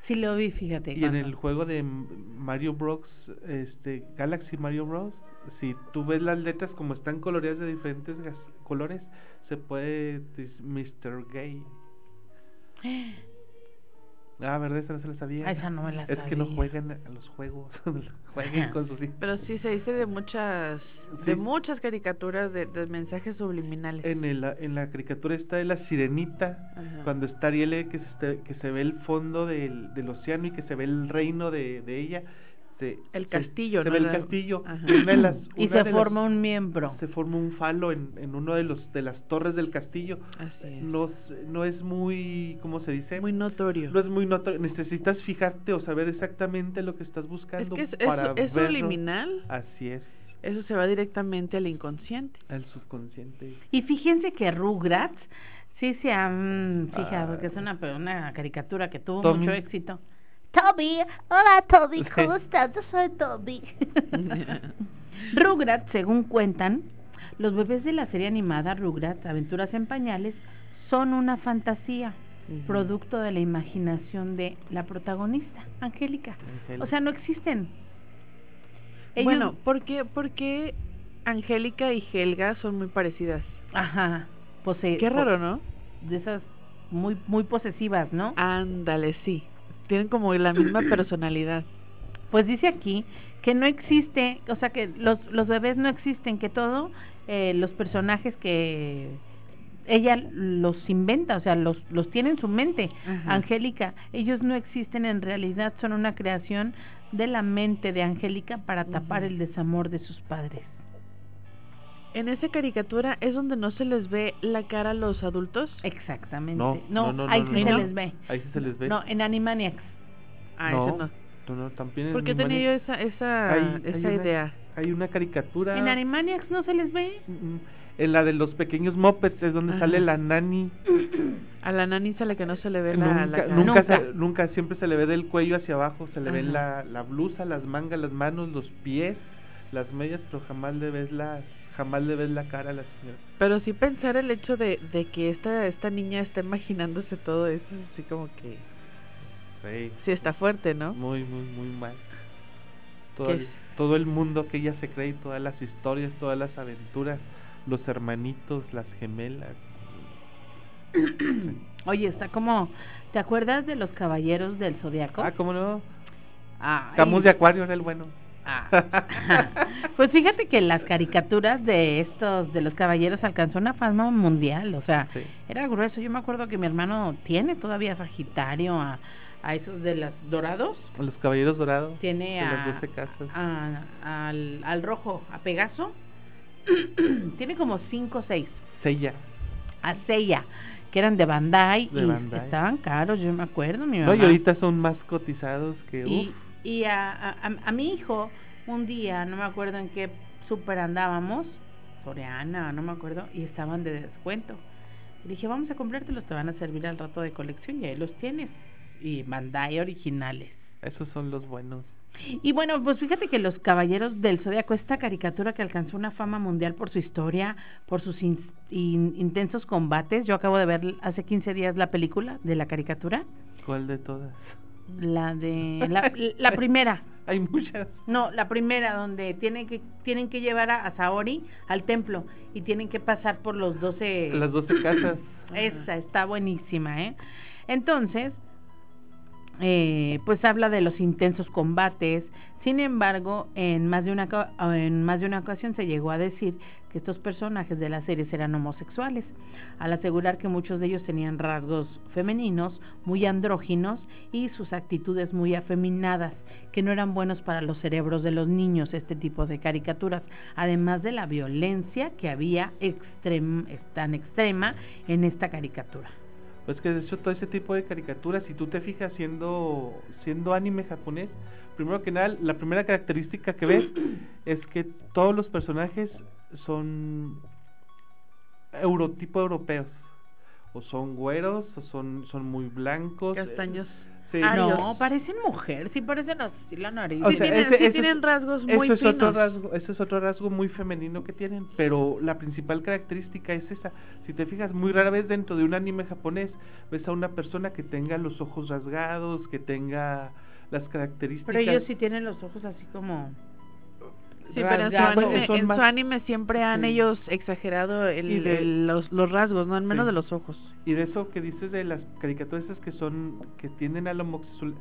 Sí lo vi, fíjate. Y en el juego de Mario Bros, este Galaxy Mario Bros, si tú ves las letras como están coloreadas de diferentes colores, se puede Mr. Gay. Ah, ¿verdad? Esa no se la sabía. esa no me la es que no juegan a los juegos. jueguen con sus Pero sí se dice de muchas de muchas caricaturas de, de, mensajes subliminales. En, el, en la caricatura está de la sirenita, cuando está Ariel, que se, que se ve el fondo del, del océano y que se ve el reino de, de ella. Este el castillo, se, ¿no? ve el castillo y se forma un miembro. Se forma un falo en, en uno de los de las torres del castillo. Así es. No, no es muy, ¿cómo se dice? Muy notorio. No es muy notorio. Necesitas fijarte o saber exactamente lo que estás buscando. Es que es, para eso, liminal. Así es. Eso se va directamente al inconsciente. Al subconsciente. Y fíjense que Rugrats sí se han fijado, ah. que es una, una caricatura que tuvo mucho éxito. Toby, hola Toby, ¿cómo estás? Yo soy Toby. Rugrats, según cuentan, los bebés de la serie animada Rugrats, Aventuras en Pañales, son una fantasía, producto de la imaginación de la protagonista, Angélica. O sea, no existen. Bueno, ¿por qué, ¿por qué Angélica y Helga son muy parecidas? Ajá. Pose qué raro, ¿no? De esas muy muy posesivas, ¿no? Ándale, sí tienen como la misma personalidad. Pues dice aquí que no existe, o sea que los, los bebés no existen, que todo, eh, los personajes que ella los inventa, o sea, los, los tiene en su mente. Angélica, ellos no existen en realidad, son una creación de la mente de Angélica para tapar el desamor de sus padres. En esa caricatura es donde no se les ve la cara a los adultos. Exactamente. No, no, ahí sí se les ve. Ahí sí se les ve. No, en Animaniacs. Ah, no, no. No, también ¿Por qué tenía yo esa, esa, esa idea? hay una caricatura. ¿En Animaniacs no se les ve? En la de los pequeños mopeds es donde sale la nani. A la nani sale que no se le ve la, la cara. Nunca, nunca. siempre se le ve del cuello hacia abajo, se le ve la, la blusa, las mangas, las manos, los pies, las medias, pero jamás le ves las jamás le ves la cara a la señora. Pero sí pensar el hecho de, de que esta, esta niña está imaginándose todo eso, así como que... Sí. Sí está fuerte, ¿no? Muy, muy, muy mal. Todo, el, todo el mundo que ella se cree, todas las historias, todas las aventuras, los hermanitos, las gemelas. Oye, está como... ¿Te acuerdas de los caballeros del zodiaco? Ah, ¿cómo no? Ah, Camus de Acuario era el bueno. pues fíjate que las caricaturas de estos, de los caballeros, alcanzó una fama mundial, o sea, era grueso. Yo me acuerdo que mi hermano tiene todavía Sagitario a, a esos de los dorados. Los caballeros dorados. Tiene a, al, al rojo, a Pegaso. tiene como cinco o seis. Sella. A Sella que eran de Bandai y estaban caros, yo me acuerdo. Mi mamá. No, y ahorita son más cotizados que. Y, y a, a, a, mi hijo, un día, no me acuerdo en qué super andábamos, Soriana, no me acuerdo, y estaban de descuento. Le dije, vamos a comprártelos, te van a servir al rato de colección y ahí los tienes. Y Bandai originales. Esos son los buenos. Y bueno, pues fíjate que los Caballeros del Zodiaco, esta caricatura que alcanzó una fama mundial por su historia, por sus intensos combates. Yo acabo de ver hace 15 días la película de la caricatura. ¿Cuál de todas? La de la, primera. Hay muchas. No, la primera donde tienen que tienen que llevar a, Saori al templo y tienen que pasar por los 12 las 12 casas. Esa está buenísima, ¿eh? Entonces, eh, pues habla de los intensos combates. Sin embargo, en más de una en más de una ocasión se llegó a decir que estos personajes de la serie eran homosexuales, al asegurar que muchos de ellos tenían rasgos femeninos, muy andróginos y sus actitudes muy afeminadas, que no eran buenos para los cerebros de los niños este tipo de caricaturas, además de la violencia que había tan extrema en esta caricatura. Pues que de hecho todo ese tipo de caricaturas, si tú te fijas siendo, siendo anime japonés, primero que nada, la primera característica que ves es que todos los personajes son eurotipo europeos. O son güeros, o son, son muy blancos. Castaños. Ah, no, parecen mujer, sí parecen así la nariz. sí, tienen, rasgos muy eso es Otro rasgo, ese es otro rasgo muy femenino que tienen, pero la principal característica es esa. Si te fijas, muy rara vez dentro de un anime japonés ves a una persona que tenga los ojos rasgados, que tenga las características... Pero ellos sí tienen los ojos así como... Sí, pero en su, anime, en su anime siempre han ellos exagerado el, los, los, rasgos, no al menos de los ojos. Y de eso que dices de las caricaturas que son que tienden a la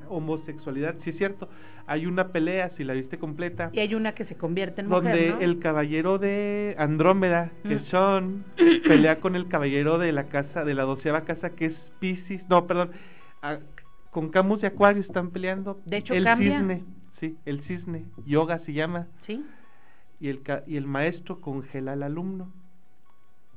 homosexualidad, sí es cierto. Hay una pelea, si la viste completa. Y hay una que se convierte en mujer, Donde el caballero de Andrómeda, que es mm. Sean, pelea con el caballero de la casa, de la doceava casa, que es Pisces. No, perdón. con Camus y Acuario están peleando. De hecho, el cambia. cisne Sí, el cisne, yoga se llama. Sí. Y el, y el maestro congela al alumno.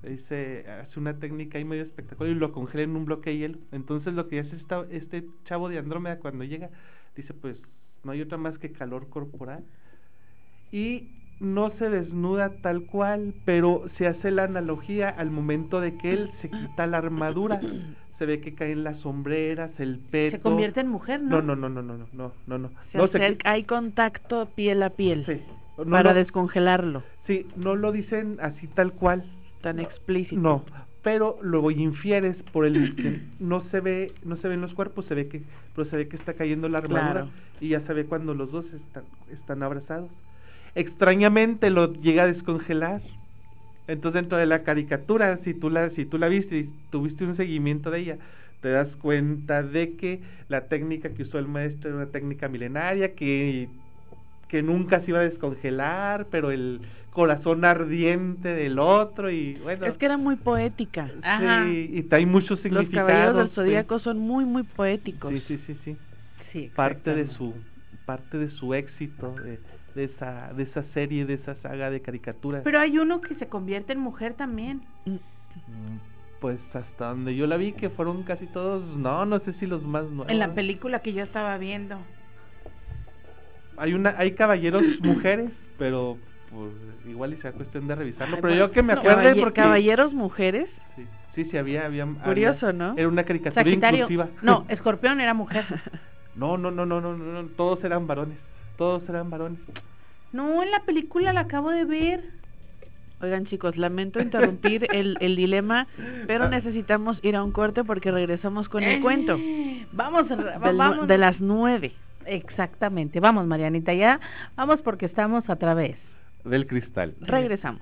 Dice, hace una técnica ahí medio espectacular y lo congela en un bloque de hielo. Entonces lo que hace esta, este chavo de Andrómeda cuando llega, dice, pues no hay otra más que calor corporal. Y no se desnuda tal cual, pero se hace la analogía al momento de que él se quita la armadura. Se ve que caen las sombreras, el peto. Se convierte en mujer, ¿no? No, no, no, no, no, no, no, no. Se acerca, hay contacto piel a piel. Sí. Para descongelarlo. Sí, no lo dicen así tal cual. Tan explícito. No, pero luego infieres por el que no se ve, no se ven los cuerpos, se ve que, pero se ve que está cayendo la armadura y ya se ve cuando los dos están, están abrazados extrañamente lo llega a descongelar. Entonces dentro de la caricatura, si tú la, si tú la viste y tuviste un seguimiento de ella, te das cuenta de que la técnica que usó el maestro era una técnica milenaria que, que nunca se iba a descongelar, pero el corazón ardiente del otro y bueno. Es que era muy poética. Sí, y hay muchos significados. Los caballeros del zodíaco son muy muy poéticos. Sí, sí, sí, sí. sí parte de su parte de su éxito de, de esa, de esa serie, de esa saga de caricaturas. Pero hay uno que se convierte en mujer también. Mm, pues hasta donde yo la vi, que fueron casi todos, no, no sé si los más nuevos. En la película que yo estaba viendo. Hay una, hay caballeros mujeres, pero pues igual y sea cuestión de revisarlo. pero yo que me acuerdo porque caballeros mujeres. Sí, sí, había, había. Curioso, ¿no? Era una caricatura inclusiva. No, Escorpión era mujer. no, no, no, no, no, no, todos eran varones todos eran varones. No, en la película la acabo de ver. Oigan chicos, lamento interrumpir el, el, dilema, pero necesitamos ir a un corte porque regresamos con el cuento. Vamos, vamos. De las nueve. Exactamente. Vamos, Marianita, ya. Vamos porque estamos a través. Del cristal. Regresamos.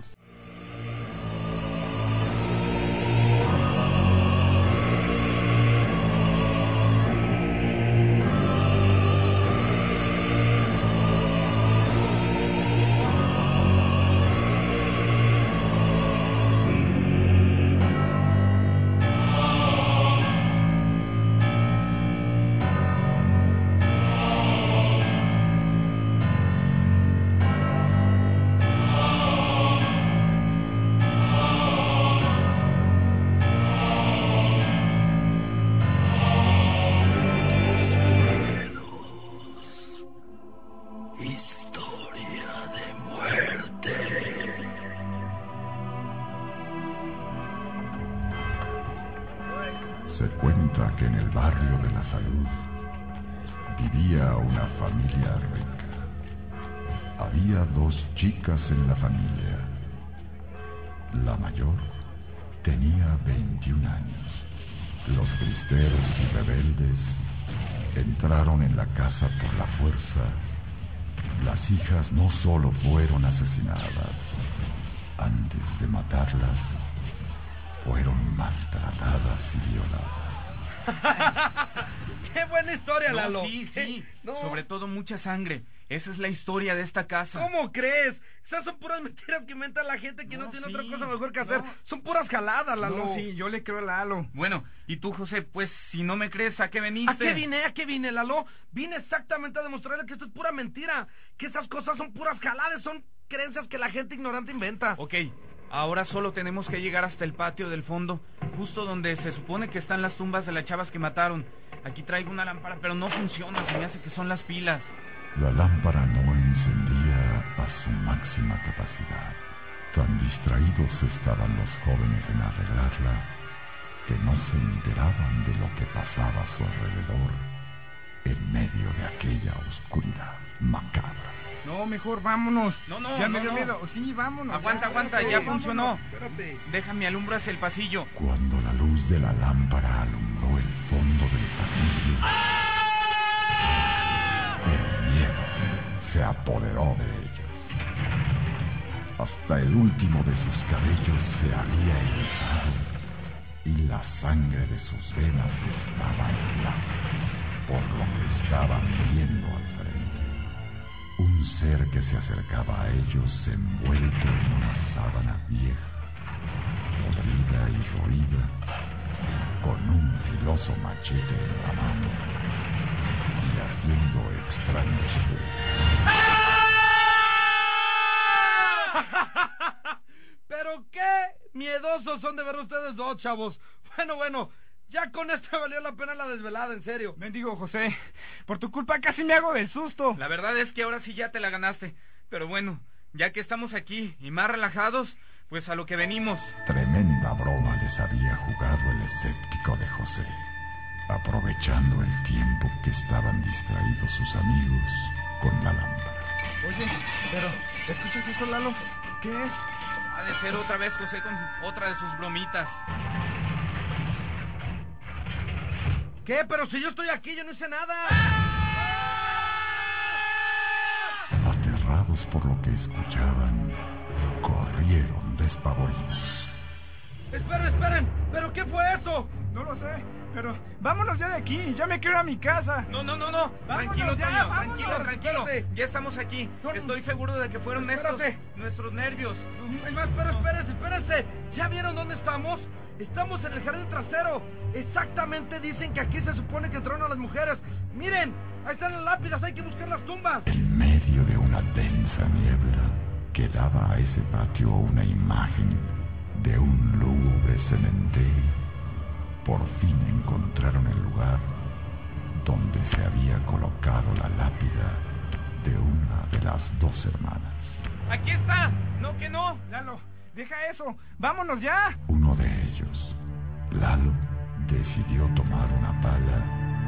En la familia. La mayor tenía 21 años. Los cristeros y rebeldes entraron en la casa por la fuerza. Las hijas no solo fueron asesinadas, antes de matarlas, fueron maltratadas y violadas. ¡Qué buena historia, Lalo! Sí, sí. Sobre todo mucha sangre. Esa es la historia de esta casa. ¿Cómo crees? Esas son puras mentiras que inventa la gente que no, tiene otra cosa mejor que hacer. Son puras jaladas, Lalo. No, sí, yo le creo a Lalo. Bueno, y tú, José, pues si no me crees, ¿a qué veniste? ¿A qué vine? ¿A qué vine, Lalo? Vine exactamente a demostrarle que esto es pura mentira. Que esas cosas son puras jaladas, son creencias que la gente ignorante inventa. Ok, Ahora solo tenemos que llegar hasta el patio del fondo, justo donde se supone que están las tumbas de las chavas que mataron. Aquí traigo una lámpara, pero no funciona, se me hace que son las pilas. La lámpara no encendía máxima capacidad. Tan distraídos estaban los jóvenes en arreglarla que no se enteraban de lo que pasaba a su alrededor en medio de aquella oscuridad macabra. No, mejor vámonos. No, no, ya me dio miedo. Sí, vámonos. Aguanta, aguanta, ya funcionó. Déjame alumbro hacia el pasillo. Cuando la luz de la lámpara alumbró el fondo del pasillo, el miedo se apoderó de. Hasta el último de sus cabellos se había erizado y la sangre de sus venas estaba helada por lo que estaban viendo al frente. Un ser que se acercaba a ellos envuelto en una sábana vieja, podrida y roída, con un filoso machete en la mano y haciendo extraños Pero qué miedosos son de ver ustedes dos, chavos. Bueno, bueno, ya con esto valió la pena la desvelada, en serio. Bendigo, José. Por tu culpa casi me hago del susto. La verdad es que ahora sí ya te la ganaste. Pero bueno, ya que estamos aquí y más relajados, pues a lo que venimos. Tremenda broma les había jugado el escéptico de José. Aprovechando el tiempo que estaban distraídos sus amigos con la lámpara. Oye, pero, ¿escuchas eso, Lalo? ¿Qué es? Ha de ser otra vez José con otra de sus bromitas. ¿Qué? Pero si yo estoy aquí, yo no hice nada. Esperen, esperen. ¿Pero qué fue eso? No lo sé, pero vámonos ya de aquí. Ya me quiero ir a mi casa. No, no, no, no. tranquilo, ya, tranquilo, tranquilo. Ya estamos aquí. Estoy seguro de que fueron estos nuestros nervios. Pero espérense, espérense. ¿Ya vieron dónde estamos? Estamos en el jardín trasero. Exactamente dicen que aquí se supone que entraron a las mujeres. Miren, ahí están las lápidas, hay que buscar las tumbas. En medio de una densa niebla quedaba a ese patio una imagen de un lúgubre cementerio. Por fin encontraron el lugar donde se había colocado la lápida de una de las dos hermanas. Aquí está. No que no. Lalo, deja eso. Vámonos ya. Uno de ellos, Lalo, decidió tomar una pala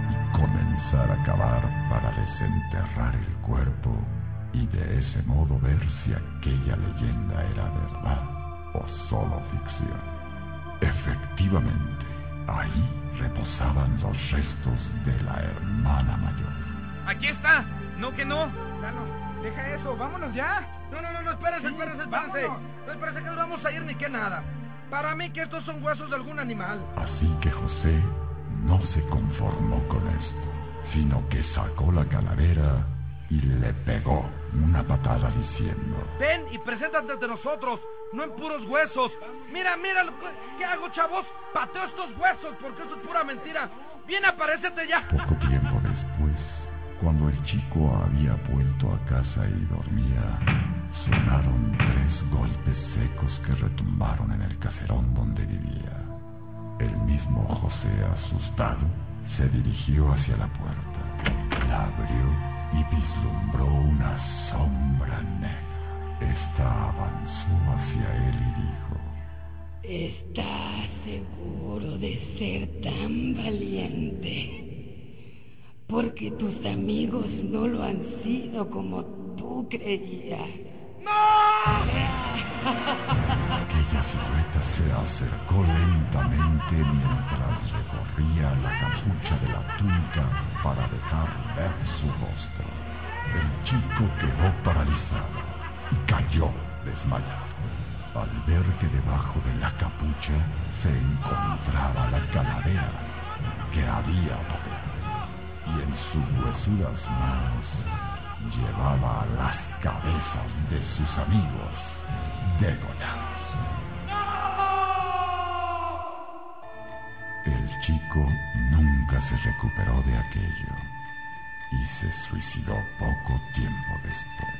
y comenzar a cavar para desenterrar el cuerpo y de ese modo ver si aquella leyenda era verdad o solo ficción. Efectivamente, ahí reposaban los restos de la hermana mayor. Aquí está. No que no. Lalo, deja eso. Vámonos ya. No, no, no, no espérense, espérense, espérense. No espérense que no vamos a ir ni que nada. Para mí que estos son huesos de algún animal. Así que José no se conformó con esto, sino que sacó la calavera y le pegó una patada diciendo: Ven y preséntate ante nosotros, no en puros huesos. Mira, mira, ¿qué hago, chavos? Pateo estos huesos porque eso es pura mentira. Bien, aparécete ya. Poco tiempo después, cuando el chico había vuelto a casa y dormía, sonaron tres golpes secos que retumbaron en el caserón donde vivía. El mismo José, asustado, se dirigió hacia la puerta. La abrió y vislumbró una sombra negra. Esta avanzó hacia él y dijo, ¿Estás seguro de ser tan valiente? Porque tus amigos no lo han sido como tú creías. Aquella silueta se acercó lentamente mientras recorría la capucha de la túnica para dejar ver su rostro. El chico quedó paralizado y cayó desmayado al ver que debajo de la capucha se encontraba la calavera que había pateado y en sus huesudas manos llevaba las cabezas de sus amigos degollados. El chico nunca se recuperó de aquello y se suicidó poco tiempo después.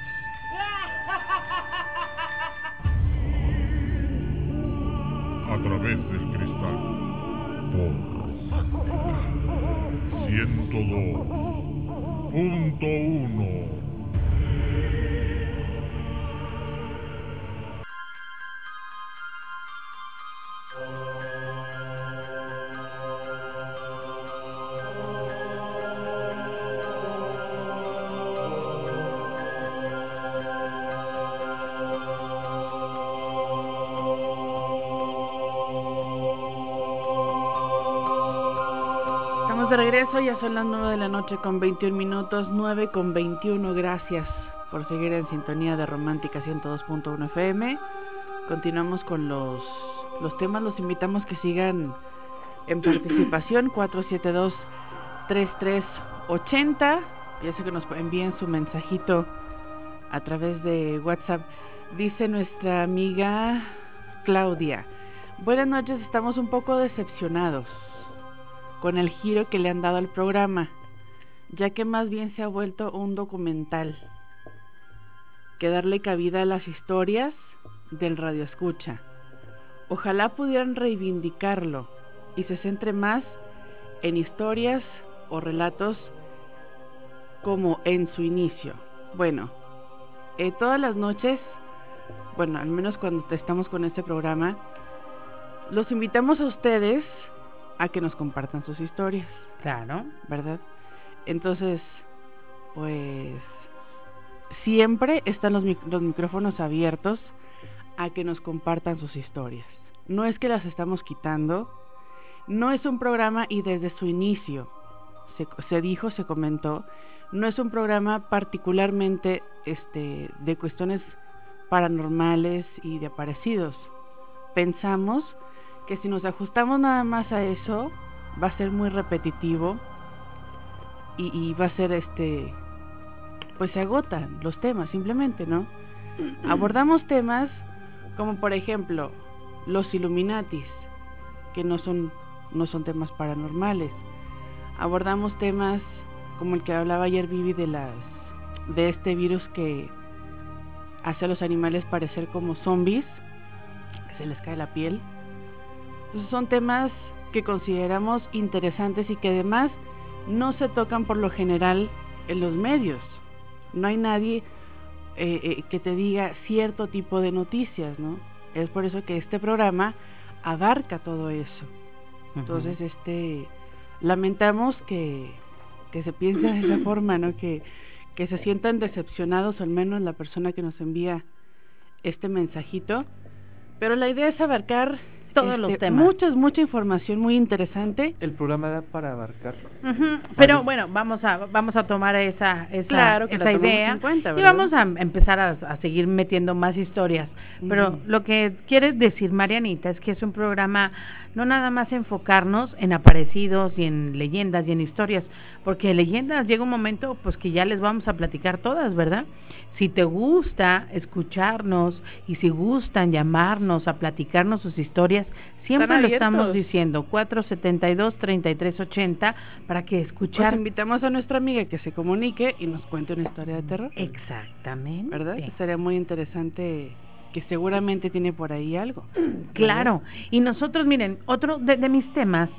A través del cristal. Por 102.1 ya son las 9 de la noche con 21 minutos, 9 con 21. Gracias por seguir en sintonía de Romántica 102.1 FM. Continuamos con los, los temas, los invitamos que sigan en participación 472-3380. Ya sé que nos envíen su mensajito a través de WhatsApp. Dice nuestra amiga Claudia. Buenas noches, estamos un poco decepcionados con el giro que le han dado al programa. ya que más bien se ha vuelto un documental que darle cabida a las historias del radio escucha. Ojalá pudieran reivindicarlo y se centre más en historias o relatos como en su inicio. Bueno, eh, todas las noches, bueno, al menos cuando estamos con este programa, los invitamos a ustedes a que nos compartan sus historias. Claro. ¿Verdad? Entonces, pues siempre están los, los micrófonos abiertos a que nos compartan sus historias. No es que las estamos quitando, no es un programa y desde su inicio se, se dijo, se comentó, no es un programa particularmente este, de cuestiones paranormales y de aparecidos. Pensamos que si nos ajustamos nada más a eso, va a ser muy repetitivo y, y va a ser este, pues se agotan los temas simplemente, ¿no? Abordamos temas como por ejemplo los Illuminatis, que no son no son temas paranormales. Abordamos temas como el que hablaba ayer Vivi de las de este virus que hace a los animales parecer como zombies, que se les cae la piel. Entonces son temas que consideramos interesantes y que además no se tocan por lo general en los medios. No hay nadie eh, eh, que te diga cierto tipo de noticias, ¿no? Es por eso que este programa abarca todo eso. Entonces, este, lamentamos que, que se piense de esa forma, ¿no? Que, que se sientan decepcionados, al menos la persona que nos envía este mensajito. Pero la idea es abarcar todos los este, temas. Muchas, mucha información muy interesante. El programa da para abarcarlo. Pero bueno, vamos a vamos a tomar esa esa, claro esa idea y vamos a empezar a, seguir metiendo más historias. Pero lo que quiere decir Marianita es que es un programa no nada más enfocarnos en aparecidos y en leyendas y en historias, porque leyendas llega un momento pues que ya les vamos a platicar todas, ¿verdad? Si te gusta escucharnos y si gustan llamarnos a platicarnos sus historias, siempre lo estamos diciendo, 472-3380 para que escuchar. Pues invitamos a nuestra amiga que se comunique y nos cuente una historia de terror. Exactamente. ¿Verdad? Sería muy interesante que seguramente tiene por ahí algo. Claro, y nosotros, miren, otro de, mis temas,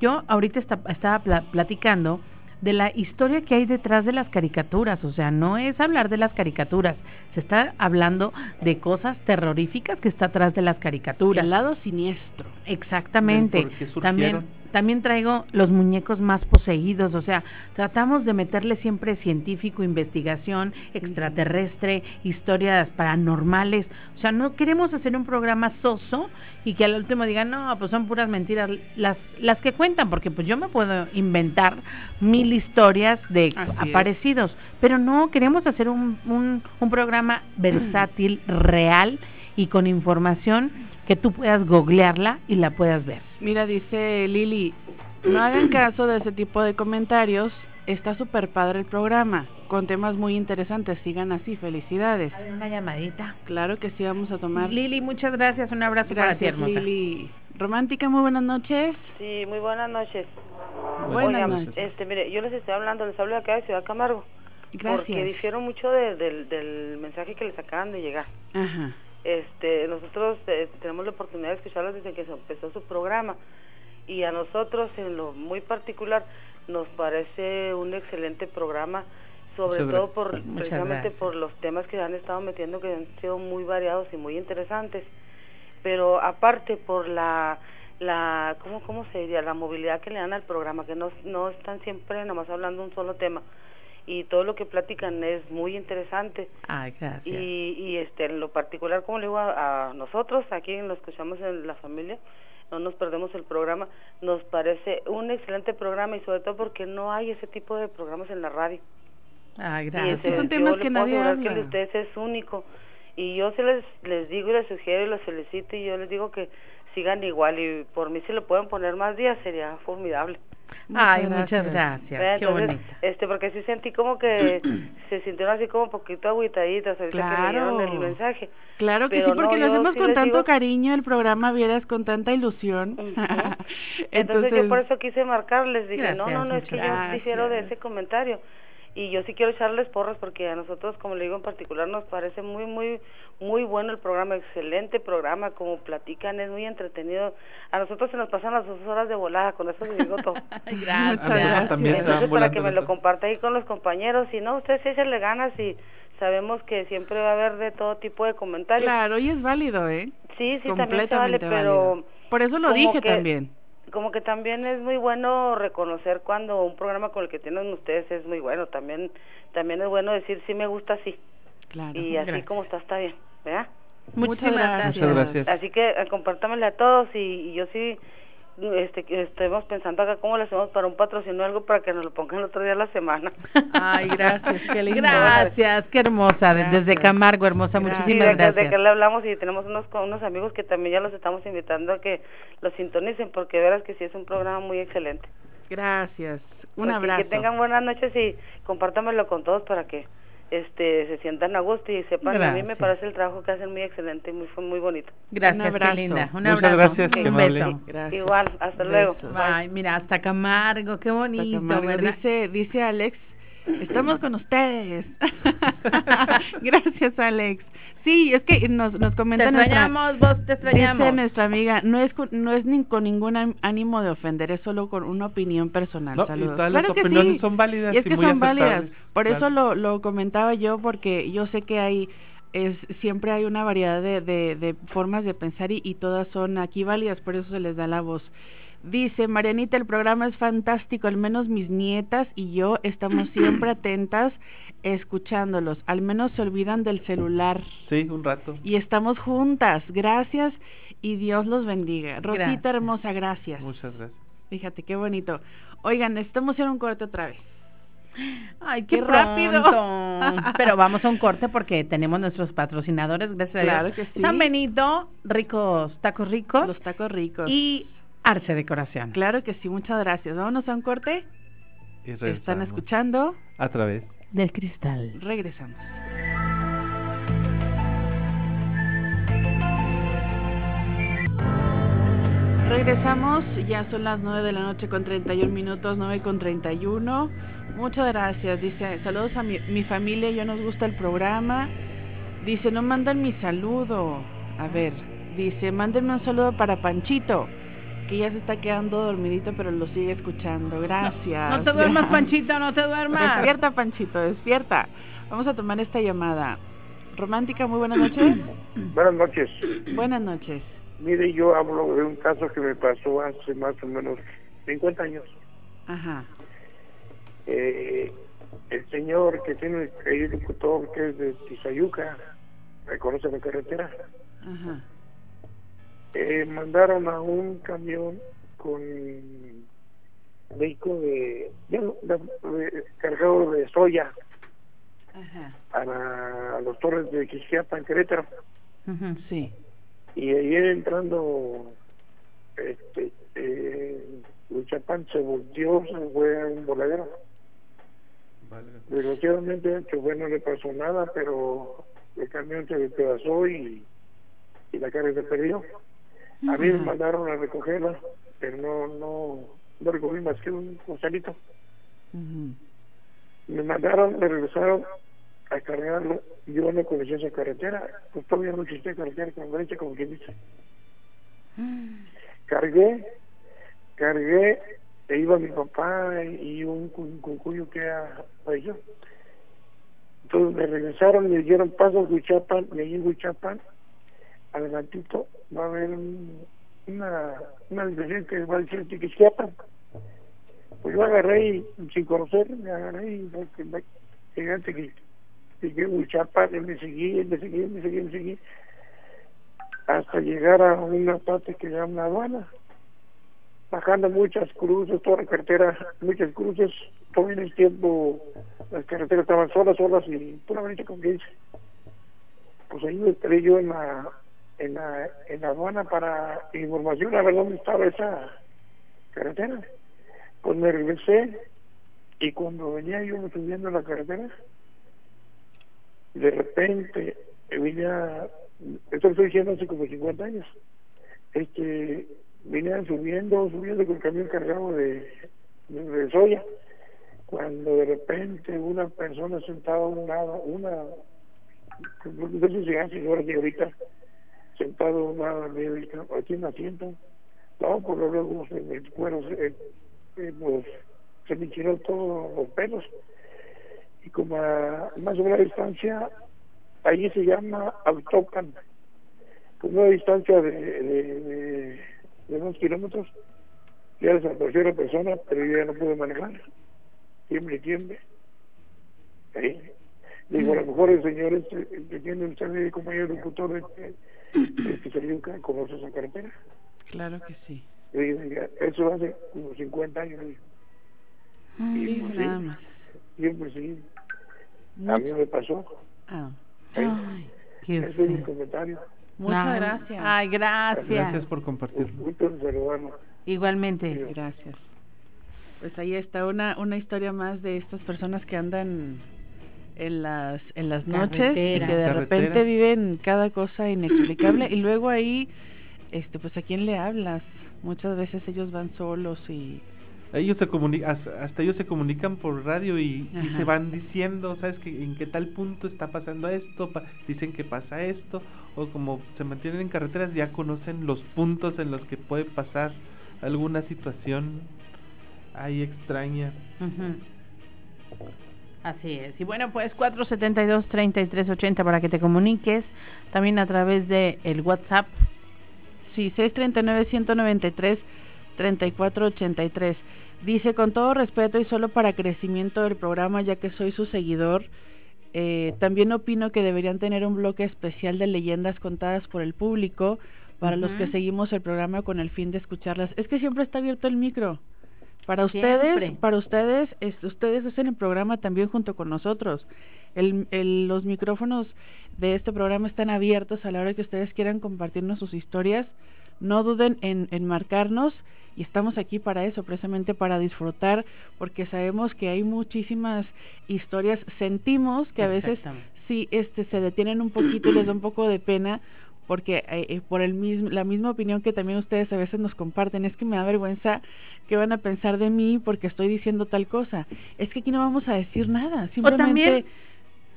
yo ahorita estaba platicando de la historia que hay detrás de las caricaturas, o sea, no es hablar de las caricaturas, se está hablando de cosas terroríficas que está atrás de las caricaturas. El lado siniestro. Exactamente. También también traigo los muñecos más poseídos, o sea, tratamos de meterle siempre científico, investigación, extraterrestre, historias paranormales, o sea, no queremos hacer un programa soso y que al último digan, no, pues son puras mentiras las, las que cuentan, porque pues yo me puedo inventar mil historias de aparecidos, pero no, queremos hacer un, un, un programa versátil, real y con información que tú puedas googlearla y la puedas ver. Mira, dice Lili, no hagan caso de ese tipo de comentarios. Está súper padre el programa, con temas muy interesantes. Sigan así, felicidades. una llamadita. Claro que sí, vamos a tomar. Lili, muchas gracias. Un abrazo gracias, para ti, Lili. Romántica, muy buenas noches. Sí, muy buenas noches. Buenas noches. Este, mire, yo les estoy hablando, les hablo de acá de Ciudad Camargo. Gracias. Porque difiero mucho del, del mensaje que les acaban de llegar. Ajá. Este, nosotros eh, tenemos la oportunidad de escucharlos desde que se empezó su programa y a nosotros en lo muy particular nos parece un excelente programa sobre todo por precisamente por los temas que han estado metiendo que han sido muy variados y muy interesantes pero aparte por la la cómo cómo se diría la movilidad que le dan al programa que no no están siempre nada más hablando un solo tema y todo lo que platican es muy interesante. Ay, gracias. Y, y este, en lo particular, como le digo a, nosotros, aquí lo escuchamos en la familia, no nos perdemos el programa, nos parece un excelente programa y sobre todo porque no hay ese tipo de programas en la radio. Ay, gracias. Y son temas que nadie habla. que el de ustedes es único. Y yo se les, les digo y les sugiero y les felicito y yo les digo que sigan igual y por mí si lo pueden poner más días sería formidable. Ay, muchas gracias. Qué bonito. Este, porque sí sentí como que se sintieron así como un poquito agüitaditas ahorita claro. que el mensaje. Claro que sí, porque lo hacemos con tanto cariño, el programa vieras con tanta ilusión. Entonces, yo por eso quise marcarles, dije, no, no, no, es que yo difiero de ese comentario y yo sí quiero echarles porras porque a nosotros, como le digo en particular, nos parece muy, muy, muy bueno el programa, excelente programa, como platican, es muy entretenido. A nosotros se nos pasan las dos horas de volada, con eso les digo todo. gracias. Entonces, para que me lo comparta ahí con los compañeros, si no, ustedes sí se le ganas y sabemos que siempre va a haber de todo tipo de comentarios. Claro, y es válido, ¿eh? Sí, sí, también se vale, pero... Por eso lo dije también como que también es muy bueno reconocer cuando un programa con el que tienen ustedes es muy bueno. También también es bueno decir sí me gusta así. Claro. Y así como está está bien, ¿verdad? Muchas gracias. Muchas gracias. Así que eh, compártamele a todos y, y yo sí este, estemos pensando acá cómo le hacemos para un patrocinio algo para que nos lo pongan el otro día de la semana. Ay, gracias, qué lindo. Gracias, qué hermosa, desde Camargo, hermosa, muchísimas gracias. Desde que le hablamos y tenemos unos unos amigos que también ya los estamos invitando a que lo sintonicen porque verás que sí es un programa muy excelente. Gracias, un abrazo. Que tengan buenas noches y compártamelo con todos para que este se sientan a gusto y sepan a mí me parece el trabajo que hacen muy excelente y muy fue muy bonito. Gracias qué linda. Un abrazo. Muchas gracias, un beso. gracias. igual hasta luego. Ay, mira hasta Camargo qué bonito dice dice Alex Estamos con ustedes. Gracias, Alex. Sí, es que nos, nos comenta. Te extrañamos, vos te extrañamos. Dice nuestra amiga, no es, no es ni con ningún ánimo de ofender, es solo con una opinión personal. Saludos. claro que sí. son válidas. Y es que son válidas. Por eso lo, lo comentaba yo, porque yo sé que hay es siempre hay una variedad de, de, de formas de pensar y, y, todas son aquí válidas, por eso se les da la voz. Dice Marianita, el programa es fantástico, al menos mis nietas y yo estamos siempre atentas escuchándolos, al menos se olvidan del celular. Sí, un rato. Y estamos juntas, gracias y Dios los bendiga. Rosita hermosa, gracias. Muchas gracias. Fíjate, qué bonito. Oigan, estamos en un corte otra vez. Ay, qué, rápido. Pero vamos a un corte porque tenemos nuestros patrocinadores, gracias claro a Dios. Que sí. San Benito, ricos, tacos ricos. Los tacos ricos. Y Arce Decoración. Claro que sí, muchas gracias. Vámonos a un corte. Están escuchando a través del cristal. Regresamos. Regresamos, ya son las 9 de la noche con 31 minutos, 9 con 31. Muchas gracias, dice, saludos a mi, mi familia, yo nos gusta el programa. Dice, no mandan mi saludo. A ver, dice, mándenme un saludo para Panchito que ya se está quedando dormidito, pero lo sigue escuchando. Gracias. No, te duermas, Panchito, no te duermas. Despierta, Panchito, despierta. Vamos a tomar esta llamada. Romántica, muy buenas noches. Buenas noches. Buenas noches. Mire, yo hablo de un caso que me pasó hace más o menos 50 años. Ajá. Eh, el señor que tiene el locutor que es de Tizayuca, reconoce la carretera. Ajá eh, mandaron a un camión con vehículo de, cargado de soya A, los torres de Quisquiapa en Querétaro. sí. Y ayer entrando, este, eh, Chapán se volteó, se fue a un voladero. Desgraciadamente el chofer no le pasó nada, pero el camión se despedazó y, y la carga se perdió. A mí me mandaron a recogerla, pero no, no, no recogí más que un costalito. Me mandaron, me regresaron a cargarlo. Yo no conocí esa carretera, pues todavía no existía carretera con derecha, como quien dice. Cargué, cargué, e iba mi papá y un, cuyo que era yo. Entonces me regresaron, me dieron paso a Huichapan, me di Huichapan, adelantito va a haber una, una dirección que va a decir Tiquisquiapa. Pues yo agarré y, sin conocer, me agarré y llegué a a Huichapa, me seguí, me seguí, me seguí, me seguí, hasta llegar a una parte que se llama la aduana. Bajando muchas cruces, toda la carretera, muchas cruces, todo el tiempo las carreteras estaban solas, solas y puramente con dice Pues ahí me entré yo en la en la, en la aduana para información a ver dónde estaba esa carretera. Pues me regresé y cuando venía yo subiendo la carretera, de repente venía, esto estoy diciendo hace como 50 años, este, venían subiendo, subiendo con el camión cargado de, de, soya, cuando de repente una persona sentada a un lado, una, no sé si señora ahorita, sentado a lado de aquí en el asiento, no, por lo luego se me cuero, se, eh, pues, se me tiró todos los pelos, y como a más o menos distancia, allí se llama Autocan, con una distancia de, de, de, unos kilómetros, ya desapareció la persona, pero yo ya no pude manejar, tiemble, tiemble. Ahí. Digo, a lo mejor el señor este, que tiene el compañero locutor este, que salió con esa carretera. Claro que sí. Eso hace como 50 años. y, pues, nada más. Siempre sí. A mí me pasó. Ah. Ay, qué Ese es mi comentario. Muchas gracias. Ay, gracias. Gracias por compartir. Igualmente. Gracias. Pues ahí está una, una historia más de estas personas que andan en las en las noches y que de repente viven cada cosa inexplicable. Y luego ahí este pues a quién le hablas muchas veces ellos van solos y ellos se comunican hasta ellos se comunican por radio y, se van diciendo sabes que en qué tal punto está pasando esto dicen que pasa esto. O como se mantienen en carreteras ya conocen los puntos en los que puede pasar alguna situación ahí extraña Así es. Y bueno, pues 472-3380 para que te comuniques. También a través de el WhatsApp. Sí, 639-193-3483. Dice, con todo respeto y solo para crecimiento del programa, ya que soy su seguidor, eh, también opino que deberían tener un bloque especial de leyendas contadas por el público para los que seguimos el programa con el fin de escucharlas. Es que siempre está abierto el micro. Para ustedes, para ustedes, ustedes hacen el programa también junto con nosotros. El, los micrófonos de este programa están abiertos a la hora que ustedes quieran compartirnos sus historias. No duden en, en marcarnos y estamos aquí para eso, precisamente para disfrutar, porque sabemos que hay muchísimas historias. Sentimos que a veces sí este, se detienen un poquito y les da un poco de pena porque eh, eh, por el mismo, la misma opinión que también ustedes a veces nos comparten, es que me da vergüenza que van a pensar de mí porque estoy diciendo tal cosa. Es que aquí no vamos a decir nada, simplemente...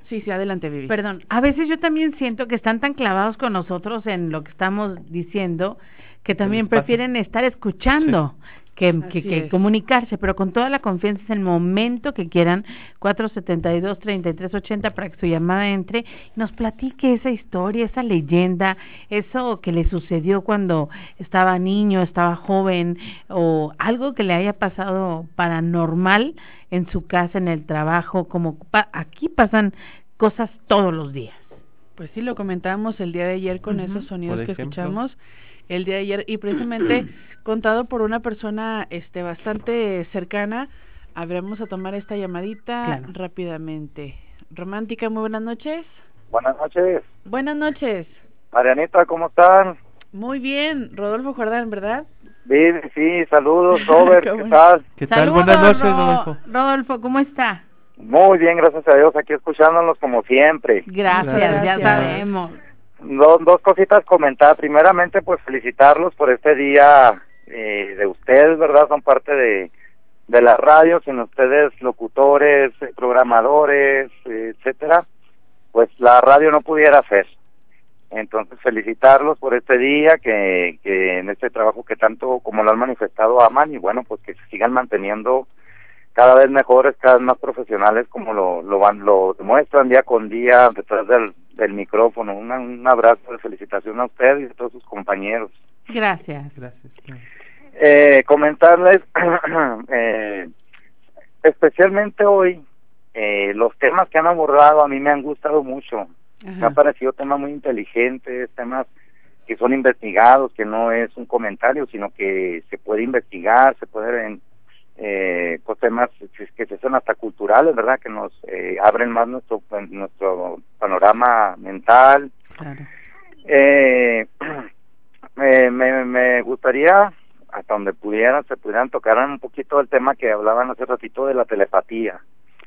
Sí, sí, adelante, Vivi. Perdón, a veces yo también siento que están tan clavados con nosotros en lo que estamos diciendo que también prefieren estar escuchando que, que, comunicarse, pero con toda la confianza es el momento que quieran, 472-3380 para que su llamada entre y nos platique esa historia, esa leyenda, eso que le sucedió cuando estaba niño, estaba joven o algo que le haya pasado paranormal en su casa, en el trabajo, como aquí pasan cosas todos los días. Pues sí, lo comentábamos el día de ayer con esos sonidos que escuchamos el día de ayer y precisamente contado por una persona este bastante cercana. Habremos a tomar esta llamadita rápidamente. Romántica, muy buenas noches. Buenas noches. Buenas noches. Marianita, ¿cómo están? Muy bien, Rodolfo Jordán, ¿verdad? Sí, sí, saludos, Robert, ¿qué tal? ¿Qué tal? Buenas noches, Rodolfo. Rodolfo, ¿cómo está? Muy bien, gracias a Dios, aquí escuchándonos como siempre. Gracias, ya sabemos dos, dos cositas comentar. Primeramente, pues felicitarlos por este día eh, de ustedes, ¿verdad? Son parte de, de la radio, sin ustedes locutores, programadores, etcétera, pues la radio no pudiera hacer. Entonces felicitarlos por este día, que, que en este trabajo que tanto como lo han manifestado aman y bueno, pues que sigan manteniendo cada vez mejores, cada vez más profesionales como lo, lo van, lo demuestran día con día detrás del, del micrófono. un abrazo de felicitación a usted y a todos sus compañeros. Gracias. Gracias. Eh, comentarles, eh, especialmente hoy, eh, los temas que han abordado a mí me han gustado mucho. Me han parecido temas muy inteligentes, temas que son investigados, que no es un comentario, sino que se puede investigar, se pueden eh, pues temas que se son hasta culturales, ¿verdad? Que nos eh, abren más nuestro nuestro panorama mental. Eh, me, me, gustaría hasta donde pudieran, se pudieran tocar un poquito el tema que hablaban hace ratito de la telepatía.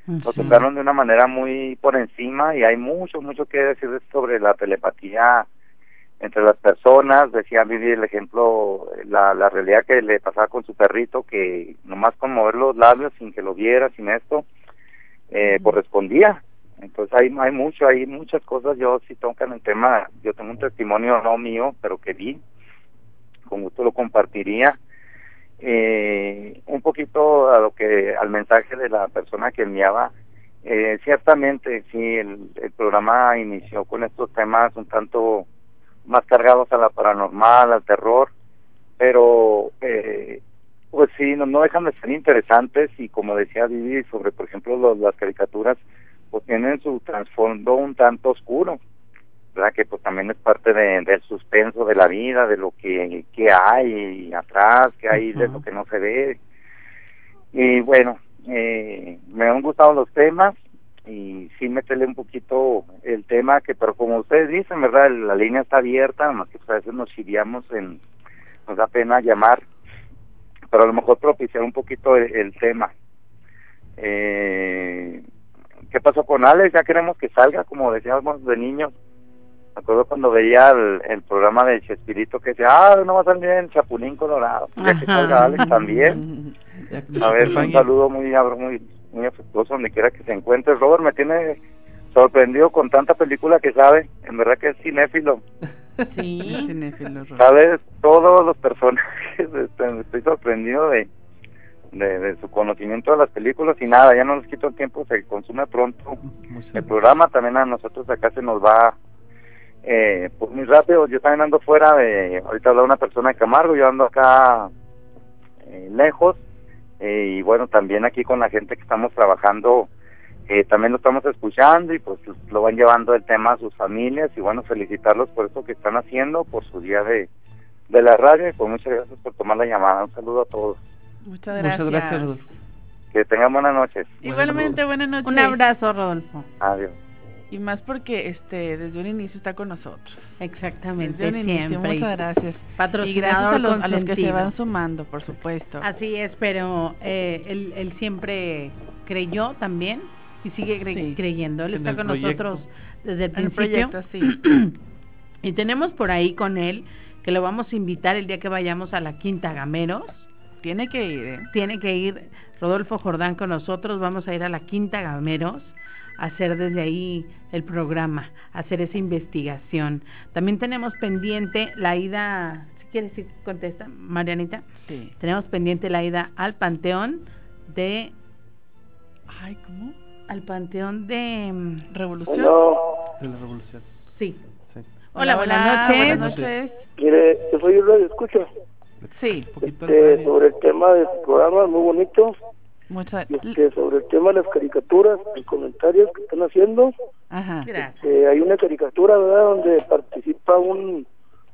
Lo tocaron de una manera muy por encima y hay mucho, mucho que decir sobre la telepatía entre las personas. Decía Vivi el ejemplo, la, la realidad que le pasaba con su perrito, que nomás con mover los labios sin que lo viera, sin esto, eh, correspondía. Entonces hay, hay mucho, hay muchas cosas. Yo sí tocan el tema, yo tengo un testimonio no mío, pero que vi, con gusto lo compartiría. Eh, un poquito a lo que al mensaje de la persona que enviaba eh, ciertamente sí el, el programa inició con estos temas un tanto más cargados a la paranormal al terror pero eh, pues sí no, no dejan de ser interesantes y como decía Vivi sobre por ejemplo los, las caricaturas pues tienen su trasfondo un tanto oscuro ¿verdad? que pues también es parte de, del suspenso de la vida, de lo que, que hay atrás, que hay de lo que no se ve. Y bueno, eh, me han gustado los temas y sí meterle un poquito el tema que, pero como ustedes dicen, ¿verdad? La línea está abierta, más que pues, a veces nos chiviamos en, nos da pena llamar, pero a lo mejor propiciar un poquito el, el tema. Eh, ¿Qué pasó con Alex? Ya queremos que salga, como decíamos de niños me acuerdo cuando veía el, programa de Chespirito que decía, ah, no va a salir en Chapulín Colorado, ya que salga Alex también. A ver, un saludo muy, muy, muy afectuoso donde quiera que se encuentre. Robert me tiene sorprendido con tanta película que sabe, en verdad que es cinéfilo. Sí, cinéfilo. Sabes todos los personajes, este, estoy sorprendido de, de, de, su conocimiento de las películas. Y nada, ya no les quito el tiempo, se consume pronto. El programa, también a nosotros acá se nos va eh, pues muy rápido, yo también ando fuera de, ahorita habla una persona de Camargo, yo ando acá eh, lejos, eh, y bueno, también aquí con la gente que estamos trabajando, eh, también lo estamos escuchando y pues lo van llevando el tema a sus familias y bueno, felicitarlos por eso que están haciendo, por su día de, de la radio y pues muchas gracias por tomar la llamada, un saludo a todos. Muchas gracias. Muchas gracias, Que tengan buenas noches. Igualmente, buenas noches. Un abrazo, Rodolfo. Adiós. Y más porque este desde un inicio está con nosotros. Exactamente, desde un inicio. Muchas gracias. Patrocinador y gracias a los, a los, que se van sumando, por supuesto. Así es, pero eh, él, él, siempre creyó también y sigue cre creyendo. Él está con nosotros desde el principio. El proyecto, sí. y tenemos por ahí con él que lo vamos a invitar el día que vayamos a la Quinta Gameros. Tiene que ir, ¿eh? Tiene que ir Rodolfo Jordán con nosotros. Vamos a ir a la Quinta Gameros hacer desde ahí el programa, hacer esa investigación. También tenemos pendiente la ida, si quieres si contesta, Marianita. Sí. Tenemos pendiente la ida al Panteón de Ay, ¿cómo? Al Panteón de mm, Revolución. De la Revolución. Sí. sí. Hola, buenas noches. Buenas noches. Mire, yo soy radio, escucha. Sí. Este, sobre el tema del programa, muy bonito. Muchas este, sobre el tema de las caricaturas, los comentarios que están haciendo. Ajá. Este, hay una caricatura, ¿verdad?, donde participa un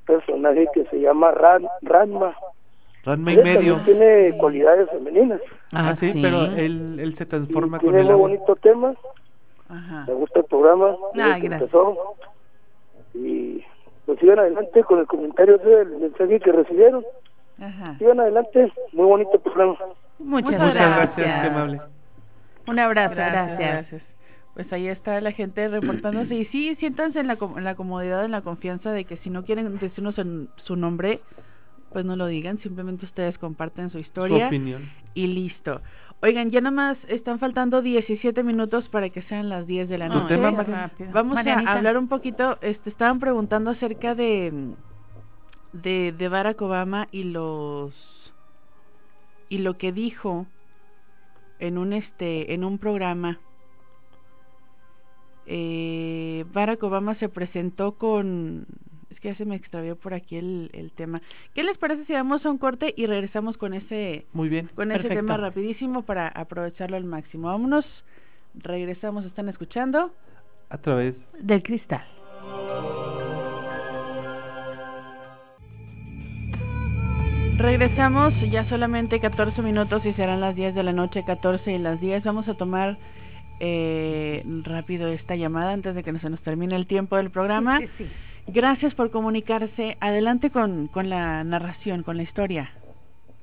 personaje que se llama Ran, Ranma. Ranma y medio. Tiene cualidades femeninas. Ah, sí, pero él, él se transforma con el Tiene muy bonito tema. Ajá. Me gusta el programa. Ah, gracias. Empezó. Y pues sigan adelante con el comentario del mensaje que recibieron. Ajá. Sigan adelante, muy bonito programa. Muchas, Muchas gracias. gracias, qué amable. Un abrazo, Gracias, gracias. gracias. Pues ahí está la gente reportándose. Y sí, siéntanse en la, com- en la comodidad, en la confianza de que si no quieren decirnos en su nombre, pues no lo digan. Simplemente ustedes comparten su Su historia opinión. y listo. Oigan, ya nada más están faltando 17 minutos para que sean las 10 de la noche. rápido. Vamos Marianita. a hablar un poquito, este, estaban preguntando acerca de, de, de Barack Obama y los y lo que dijo en un este en un programa eh, Barack Obama se presentó con es que ya se me extravió por aquí el, el tema ¿qué les parece si damos a un corte y regresamos con ese Muy bien. con ese tema rapidísimo para aprovecharlo al máximo vámonos regresamos están escuchando A través Del cristal. Regresamos ya solamente 14 minutos y serán las 10 de la noche, 14 y las 10. Vamos a tomar eh, rápido esta llamada antes de que se nos termine el tiempo del programa. Sí, sí, sí. Gracias por comunicarse. Adelante con, con la narración, con la historia.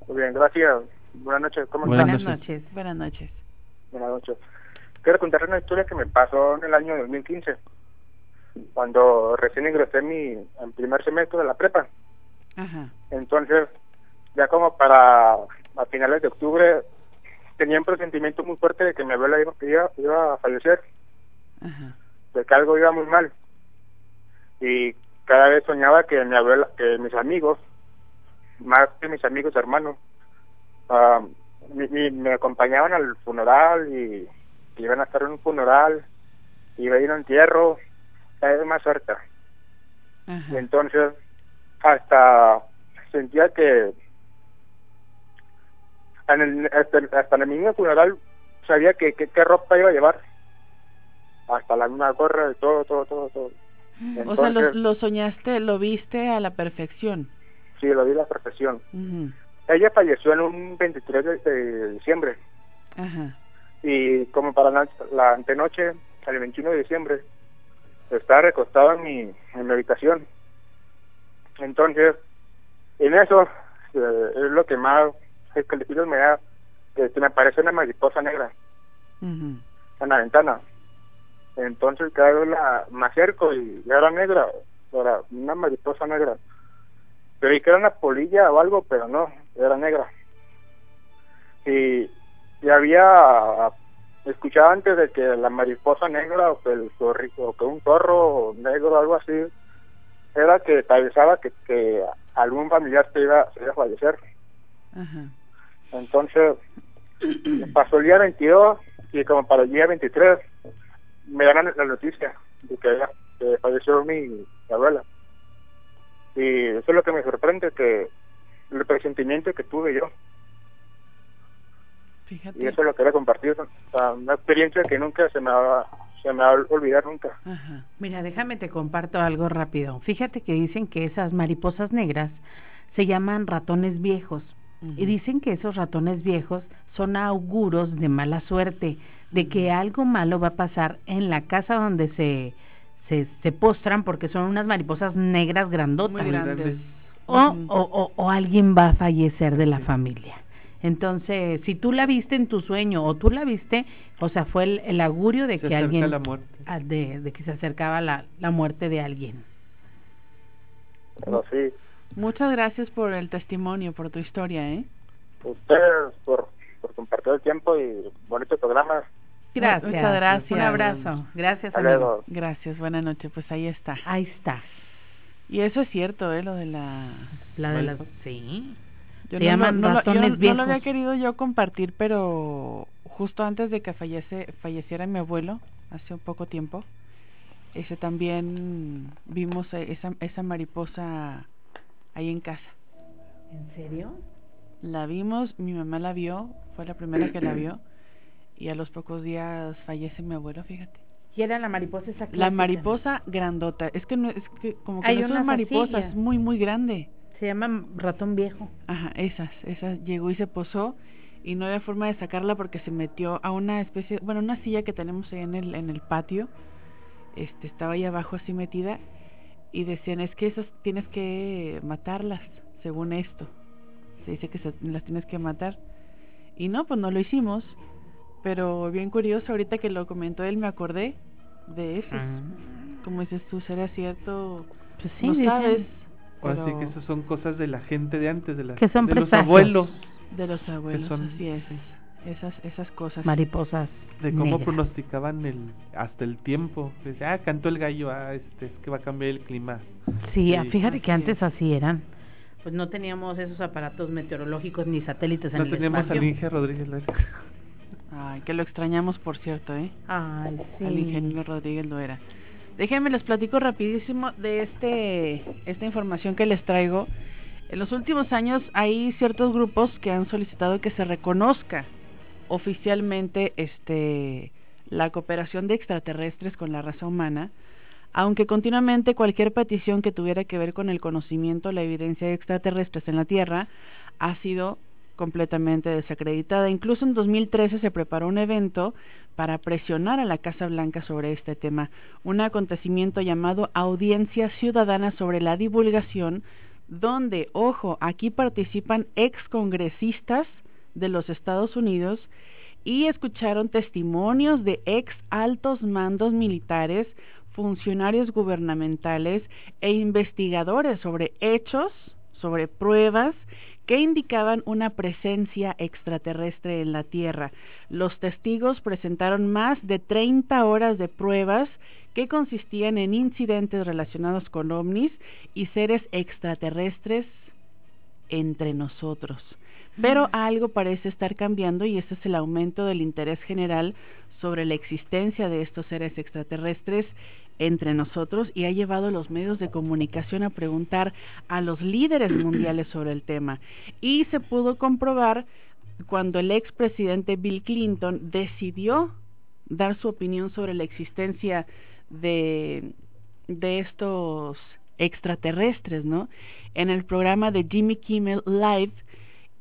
Muy bien, gracias. Buenas noches. ¿Cómo Buenas noches. Buenas noches. Buenas noches. Quiero contar una historia que me pasó en el año 2015, cuando recién ingresé en mi primer semestre de la prepa. Ajá. Entonces, ya como para a finales de octubre, tenía un presentimiento muy fuerte de que mi abuela iba, iba, a fallecer, Ajá. de que algo iba muy mal. Y cada vez soñaba que mi abuela, que mis amigos, más que mis amigos hermanos, ah, me acompañaban al funeral y, iban a estar en un funeral, iba a ir a un entierro, cada vez más cerca. Y entonces, hasta sentía que en el, hasta, hasta en el mismo funeral sabía que, qué ropa iba a llevar. Hasta la misma gorra, y todo, todo, todo, todo. o sea, lo, lo, soñaste, lo viste a la perfección. Sí, lo vi a la perfección. Ella falleció en un 23 de, diciembre. Ajá. Y como para la, la, antenoche, el 21 de diciembre, estaba recostado en mi, en mi habitación. Entonces, en eso eh, es lo que más es que el me da que me aparece una mariposa negra en la ventana. Entonces cada vez la me acerco y era negra, era una mariposa negra. Pero que era una polilla o algo, pero no, era negra. Y, y había escuchado antes de que la mariposa negra o que el o que un zorro negro o algo así era que pensaba que, que algún familiar se iba, se iba a fallecer. Entonces, pasó el día 22 y como para el día 23 me dan la noticia de que, falleció mi, abuela. Y eso es lo que me sorprende, que el presentimiento que tuve yo. Fíjate. Y eso lo quería compartir, una experiencia que nunca se me va, se me va a olvidar nunca. Mira, déjame te comparto algo rápido. Fíjate que dicen que esas mariposas negras se llaman ratones viejos y dicen que esos ratones viejos son auguros de mala suerte, de que algo malo va a pasar en la casa donde se, se, se postran, porque son unas mariposas negras grandotas. O, o, o, alguien va a fallecer de la familia. Entonces, si tú la viste en tu sueño o tú la viste, o sea, fue el, augurio de que alguien, ah, de, de, que se acercaba la, la muerte de alguien. Sí, Muchas gracias por el testimonio, por tu historia, ¿eh? Ustedes por, por compartir el tiempo y bonito programa. Gracias. Muchas gracias. Un abrazo. Gracias, amigo. Gracias, buenas noches. Pues ahí está. Ahí está. Y eso es cierto, ¿eh? Lo de la... La de las... Sí. Yo Se no, llaman no, ratones viejos. No lo había querido yo compartir, pero justo antes de que fallece, falleciera mi abuelo, hace un poco tiempo, ese también vimos esa, esa mariposa ahí en casa. ¿En serio? La vimos, mi mamá la vio, fue la primera que la vio, y a los pocos días fallece mi abuelo, fíjate. ¿Y era la mariposa esa La mariposa grandota, es que no es que como que no son mariposas, es muy muy grande. Se llama ratón viejo. Ajá, esas, esas llegó y se posó y no había forma de sacarla porque se metió a una especie, bueno, una silla que tenemos ahí en el en el patio. Este estaba ahí abajo así metida y decían es que esas tienes que matarlas según esto se dice que las tienes que matar. Y no pues no lo hicimos. Pero bien curioso ahorita que lo comentó él me acordé de eso. Ah. como dices tú será cierto pues sí, no sabes o así que esas son cosas de la gente de antes de, la, que son de los abuelos. De los abuelos así es esas esas cosas. Mariposas de cómo pronosticaban el hasta el tiempo. Ah cantó el gallo ah este es que va a cambiar el clima sí, ah, fíjate que antes así eran. Pues no teníamos esos aparatos meteorológicos ni satélites en el teníamos al Inge Rodríguez ay que lo extrañamos por cierto eh ay sí. Al ingeniero Rodríguez lo era déjenme les platico rapidísimo de este esta información que les traigo. En los últimos años hay ciertos grupos que han solicitado que se reconozca oficialmente este la cooperación de extraterrestres con la raza humana, aunque continuamente cualquier petición que tuviera que ver con el conocimiento, la evidencia de extraterrestres en la Tierra, ha sido completamente desacreditada. Incluso en 2013 se preparó un evento para presionar a la Casa Blanca sobre este tema, un acontecimiento llamado Audiencia Ciudadana sobre la divulgación donde, ojo, aquí participan excongresistas de los Estados Unidos y escucharon testimonios de ex altos mandos militares, funcionarios gubernamentales e investigadores sobre hechos, sobre pruebas que indicaban una presencia extraterrestre en la Tierra. Los testigos presentaron más de 30 horas de pruebas que consistían en incidentes relacionados con ovnis y seres extraterrestres entre nosotros. Pero algo parece estar cambiando y ese es el aumento del interés general sobre la existencia de estos seres extraterrestres entre nosotros y ha llevado a los medios de comunicación a preguntar a los líderes mundiales sobre el tema. Y se pudo comprobar cuando el expresidente Bill Clinton decidió dar su opinión sobre la existencia de, de estos extraterrestres, ¿no? En el programa de Jimmy Kimmel Live,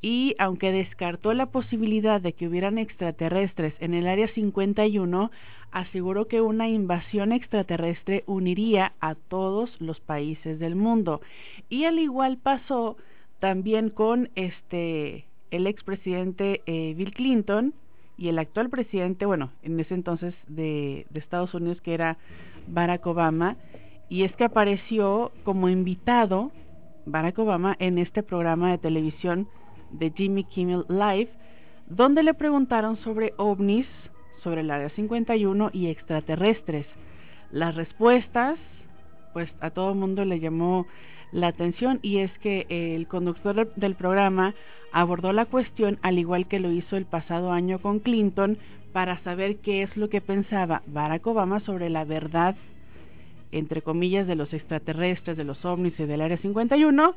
y aunque descartó la posibilidad de que hubieran extraterrestres en el Área 51, aseguró que una invasión extraterrestre uniría a todos los países del mundo. Y al igual pasó también con este el expresidente eh, Bill Clinton y el actual presidente, bueno, en ese entonces de, de Estados Unidos que era Barack Obama, y es que apareció como invitado Barack Obama en este programa de televisión de Jimmy Kimmel Live, donde le preguntaron sobre ovnis, sobre el Área 51 y extraterrestres. Las respuestas, pues a todo el mundo le llamó la atención y es que el conductor del programa abordó la cuestión al igual que lo hizo el pasado año con Clinton para saber qué es lo que pensaba Barack Obama sobre la verdad entre comillas, de los extraterrestres, de los ovnis y del Área 51.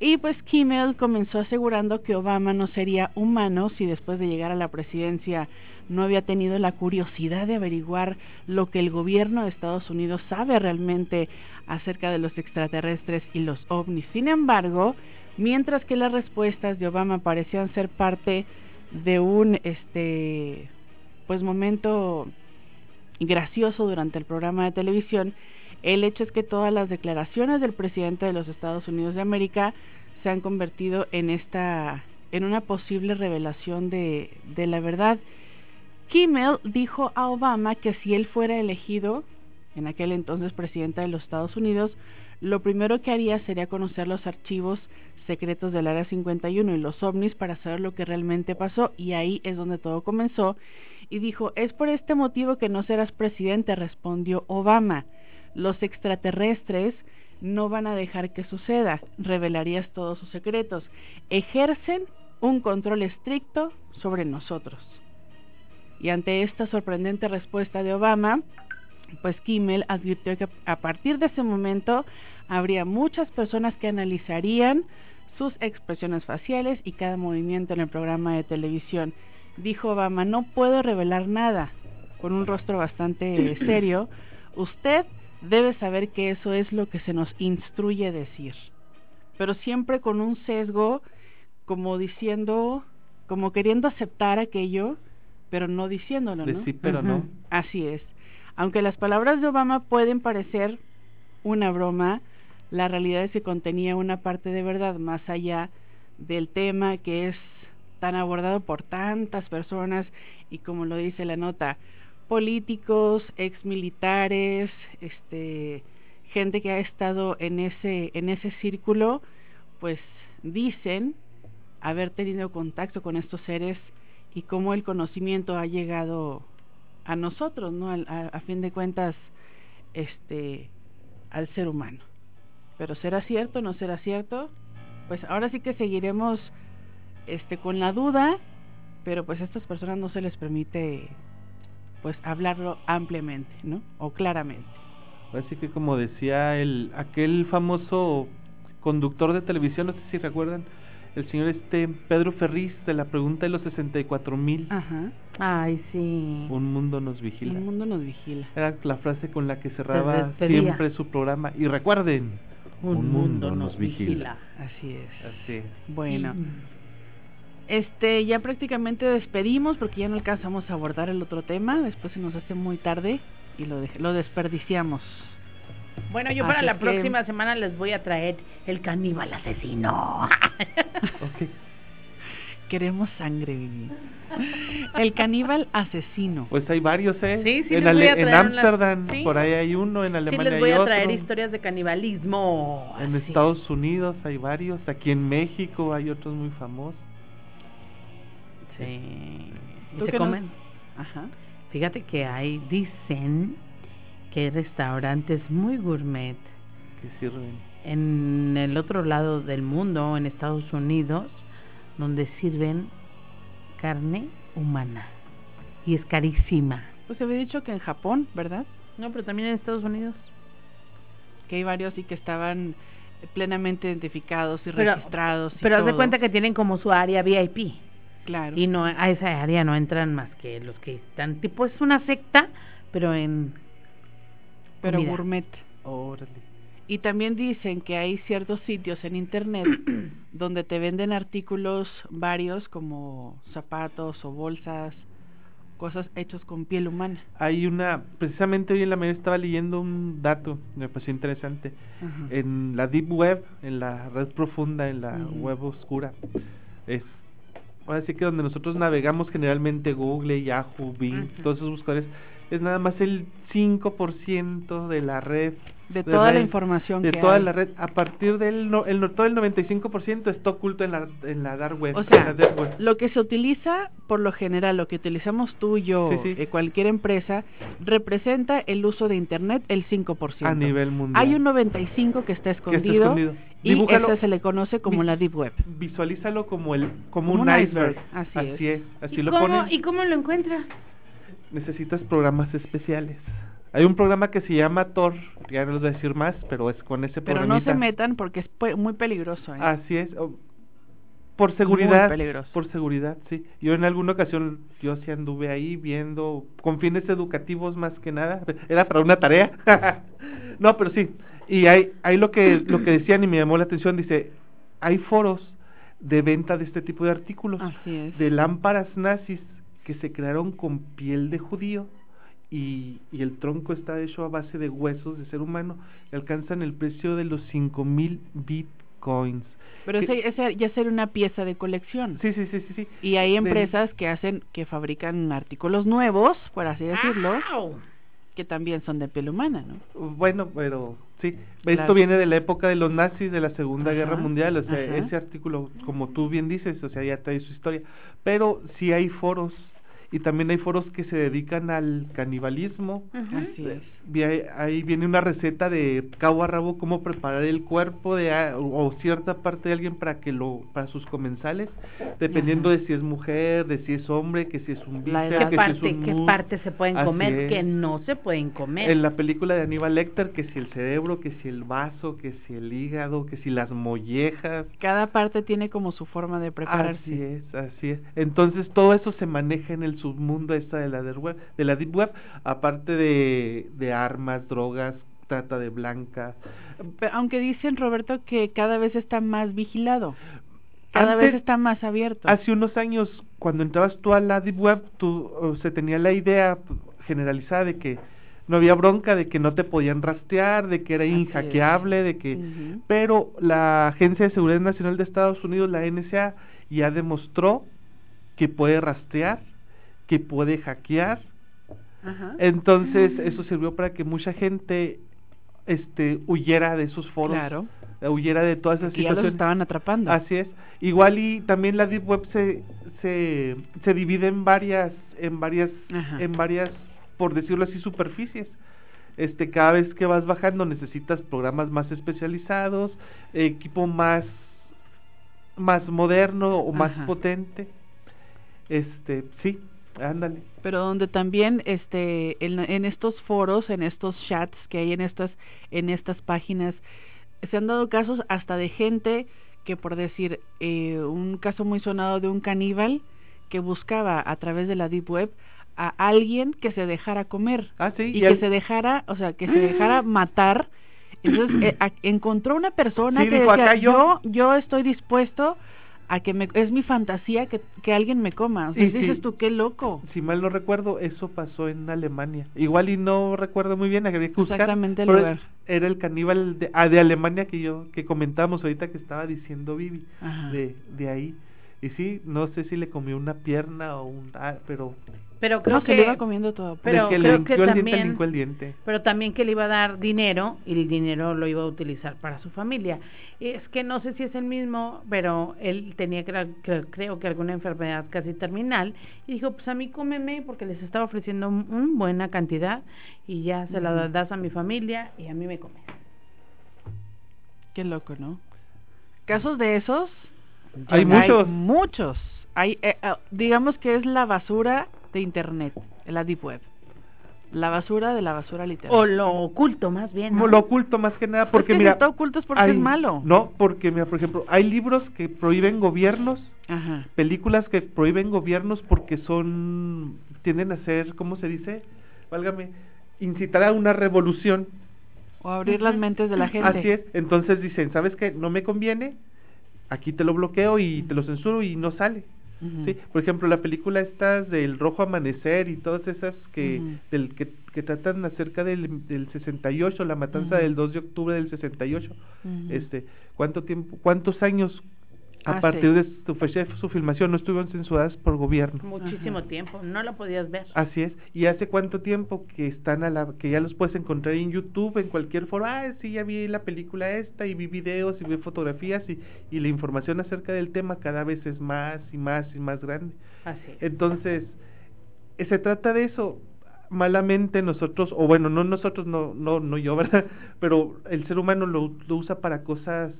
Y pues Kimmel comenzó asegurando que Obama no sería humano si después de llegar a la presidencia no había tenido la curiosidad de averiguar lo que el gobierno de Estados Unidos sabe realmente acerca de los extraterrestres y los ovnis. Sin embargo, mientras que las respuestas de Obama parecían ser parte de un este pues momento gracioso durante el programa de televisión, el hecho es que todas las declaraciones del presidente de los Estados Unidos de América se han convertido en esta en una posible revelación de, de la verdad. Kimmel dijo a Obama que si él fuera elegido, en aquel entonces presidente de los Estados Unidos, lo primero que haría sería conocer los archivos secretos del Área 51 y los ovnis para saber lo que realmente pasó y ahí es donde todo comenzó y dijo, es por este motivo que no serás presidente, respondió Obama los extraterrestres no van a dejar que suceda, revelarías todos sus secretos. Ejercen un control estricto sobre nosotros. Y ante esta sorprendente respuesta de Obama, pues Kimmel advirtió que a partir de ese momento habría muchas personas que analizarían sus expresiones faciales y cada movimiento en el programa de televisión. Dijo Obama, no puedo revelar nada, con un rostro bastante serio. Usted debe saber que eso es lo que se nos instruye decir. Pero siempre con un sesgo como diciendo, como queriendo aceptar aquello, pero no diciéndolo, ¿no? sí, pero no. Así es. Aunque las palabras de Obama pueden parecer una broma, la realidad es que contenía una parte de verdad más allá del tema que es tan abordado por tantas personas y como lo dice la nota, políticos, exmilitares, este, gente que ha estado en ese, en ese círculo, pues dicen haber tenido contacto con estos seres y cómo el conocimiento ha llegado a nosotros, ¿no? A, fin de cuentas, este, al ser humano. Pero será cierto, no será cierto, pues ahora sí que seguiremos, este, con la duda, pero pues a estas personas no se les permite pues hablarlo ampliamente, ¿no? O claramente. Así que como decía el aquel famoso conductor de televisión, no sé si recuerdan, el señor este Pedro Ferriz de la pregunta de los 64 mil. Ajá. Ay, sí. Un mundo nos vigila. Un mundo nos vigila. Era la frase con la que cerraba siempre su programa. Y recuerden, un, mundo, nos vigila. Así es. Así es. Bueno. Este, ya prácticamente despedimos porque ya no alcanzamos a abordar el otro tema. Después se nos hace muy tarde y lo, lo desperdiciamos. Bueno, yo para la próxima semana les voy a traer el caníbal asesino. Queremos sangre, Vivi. El caníbal asesino. Pues hay varios, ¿eh? Sí, sí, en les voy a traer En Ámsterdam, por ahí hay uno, en Alemania sí, les voy a traer historias de canibalismo. En Estados Unidos hay varios, aquí en México hay otros muy famosos. Sí. ¿Y se comen? Ajá. Fíjate que hay, dicen que hay restaurantes muy gourmet. Que sirven. En el otro lado del mundo, en Estados Unidos, donde sirven carne humana y es carísima. Pues se había dicho que en Japón, ¿verdad? No, pero también en Estados Unidos. Que hay varios y que estaban plenamente identificados y registrados. pero haz de cuenta que tienen como su área VIP. Claro. Y no a esa área no entran más que los que están tipo es una secta, pero en pero gourmet. Órale. Y también dicen que hay ciertos sitios en internet donde te venden artículos varios como zapatos o bolsas, cosas hechos con piel humana. Hay una, precisamente hoy en la mañana estaba leyendo un dato, me pareció interesante. En la deep web, en la red profunda, en la web oscura, es ahora sí que donde nosotros navegamos generalmente Google, Yahoo, Bing, todos esos buscadores, es nada más el 5% de la red. De, toda la información de toda la red. A partir del no, el, todo el 95% está oculto en la, en la dark web. O sea, lo que se utiliza, por lo general, lo que utilizamos tú y yo, eh, cualquier empresa, representa el uso de Internet el 5%. A nivel mundial. Hay un 95% que está escondido. Y eso se le conoce como la Deep Web. Visualízalo como, el, como, un, iceberg. Así, es. Así ¿Y lo cómo, ¿Y cómo lo encuentras? necesitas programas especiales. Hay un programa que se llama Tor, ya no les voy a decir más, pero es con ese programa. Pero no se metan porque es muy peligroso. ¿eh? Así es. Por seguridad. Muy peligroso. Por seguridad, sí. Yo en alguna ocasión, yo sí anduve ahí viendo, con fines educativos más que nada. Era para una tarea. no, pero sí. Y hay, hay lo que, lo que decían y me llamó la atención, dice, hay foros de venta de este tipo de artículos. Así es. De lámparas nazis que se crearon con piel de judío y, y, el tronco está hecho a base de huesos de ser humano, alcanzan el precio de los cinco mil bitcoins. Pero ese, ese, ya sería una pieza de colección. Sí, sí, sí, sí. sí. Y hay empresas que hacen, que fabrican artículos nuevos, por así decirlo, que también son de piel humana, ¿no? Bueno, pero sí. Esto viene de la época de los nazis, de la Segunda Guerra Mundial, o sea, ese artículo, como tú bien dices, o sea, ya trae su historia. Pero sí hay foros y también hay foros que se dedican al canibalismo. Así es. Ahí, viene una receta de cabo a rabo cómo preparar el cuerpo de o, cierta parte de alguien para que lo para sus comensales, dependiendo de si es mujer, de si es hombre, que si es un bíceps, que parte, si es un qué parte se pueden comer, que no se pueden comer. En la película de Aníbal Lecter que si el cerebro, que si el vaso, que si el hígado, que si las mollejas. Cada parte tiene como su forma de prepararse. Así es, así es. Entonces todo eso se maneja en el submundo esta de la deep web, de la deep web, aparte de, de armas, drogas, trata de blancas. Aunque dicen Roberto que cada vez está más vigilado. Cada vez está más abierto. Hace unos años, cuando entrabas tú a la Deep Web, tú, se tenía la idea generalizada de que no había bronca, de que no te podían rastrear, de que era inhackeable, de que... Pero la Agencia de Seguridad Nacional de Estados Unidos, la NSA, ya demostró que puede rastrear que puede hackear. Entonces, eso sirvió para que mucha gente este huyera de esos foros. Claro. Huyera de todas esas situaciones. Ya los estaban atrapando. Así es. Igual y también la deep web se se, se divide en varias en varias en varias por decirlo así superficies. Este cada vez que vas bajando necesitas programas más especializados, equipo más más moderno o más potente. Este, sí, Ándale. Pero donde también este en, en, estos foros, en estos chats que hay en estas en estas páginas se han dado casos hasta de gente que por decir eh, un caso muy sonado de un caníbal que buscaba a través de la deep web a alguien que se dejara comer ah, y, que se dejara, o sea, que se dejara matar. Entonces eh, encontró una persona que decía, yo yo estoy dispuesto a que me, es mi fantasía que, que alguien me coma. O sea, dices tú, qué loco. Si mal no recuerdo, eso pasó en Alemania. Igual y no recuerdo muy bien, había que buscar. Exactamente el lugar. Era el caníbal de, ah, de Alemania que yo, que comentábamos ahorita que estaba diciendo Vivi, de, de ahí. Y sí, no sé si le comió una pierna o un... Ah, pero pero creo que le iba comiendo todo. Pero que creo que también, el diente. Pero también que le iba a dar dinero y el dinero lo iba a utilizar para su familia. Es que no sé si es el mismo, pero él tenía creo, creo que alguna enfermedad casi terminal y dijo, pues a mí cómeme porque les estaba ofreciendo una buena cantidad y ya se la das a mi familia y a mí me comes. Qué loco, ¿no? Casos de esos hay muchos. muchos. Hay, eh, eh, digamos que es la basura de Internet, la Deep Web. La basura de la basura literal. O lo oculto, más bien. Lo oculto, más que nada, porque mira. Está oculto es porque es malo. No, porque mira, por ejemplo, hay libros que prohíben gobiernos, películas que prohíben gobiernos porque son. tienden a ser, ¿cómo se dice? Válgame, incitar a una revolución. O abrir las mentes de la gente. Así es. Entonces dicen, ¿sabes qué? No me conviene, aquí te lo bloqueo y te lo censuro y no sale. Sí, por ejemplo, la película estas del Rojo Amanecer y todas esas que del que, que, tratan acerca del, del 68, la matanza del 2 de octubre del 68. Este, ¿cuánto tiempo cuántos años a partir de su fecha de su filmación no estuvieron censuradas por gobierno. Muchísimo tiempo, no la podías ver. Así es. ¿Y hace cuánto tiempo que están a la que ya los puedes encontrar en YouTube, en cualquier foro? Ah, sí, ya vi la película esta y vi videos y vi fotografías y, y la información acerca del tema cada vez es más y más y más grande. Así Entonces, eh, se trata de eso malamente nosotros o bueno no nosotros no no no yo verdad pero el ser humano lo, lo usa para cosas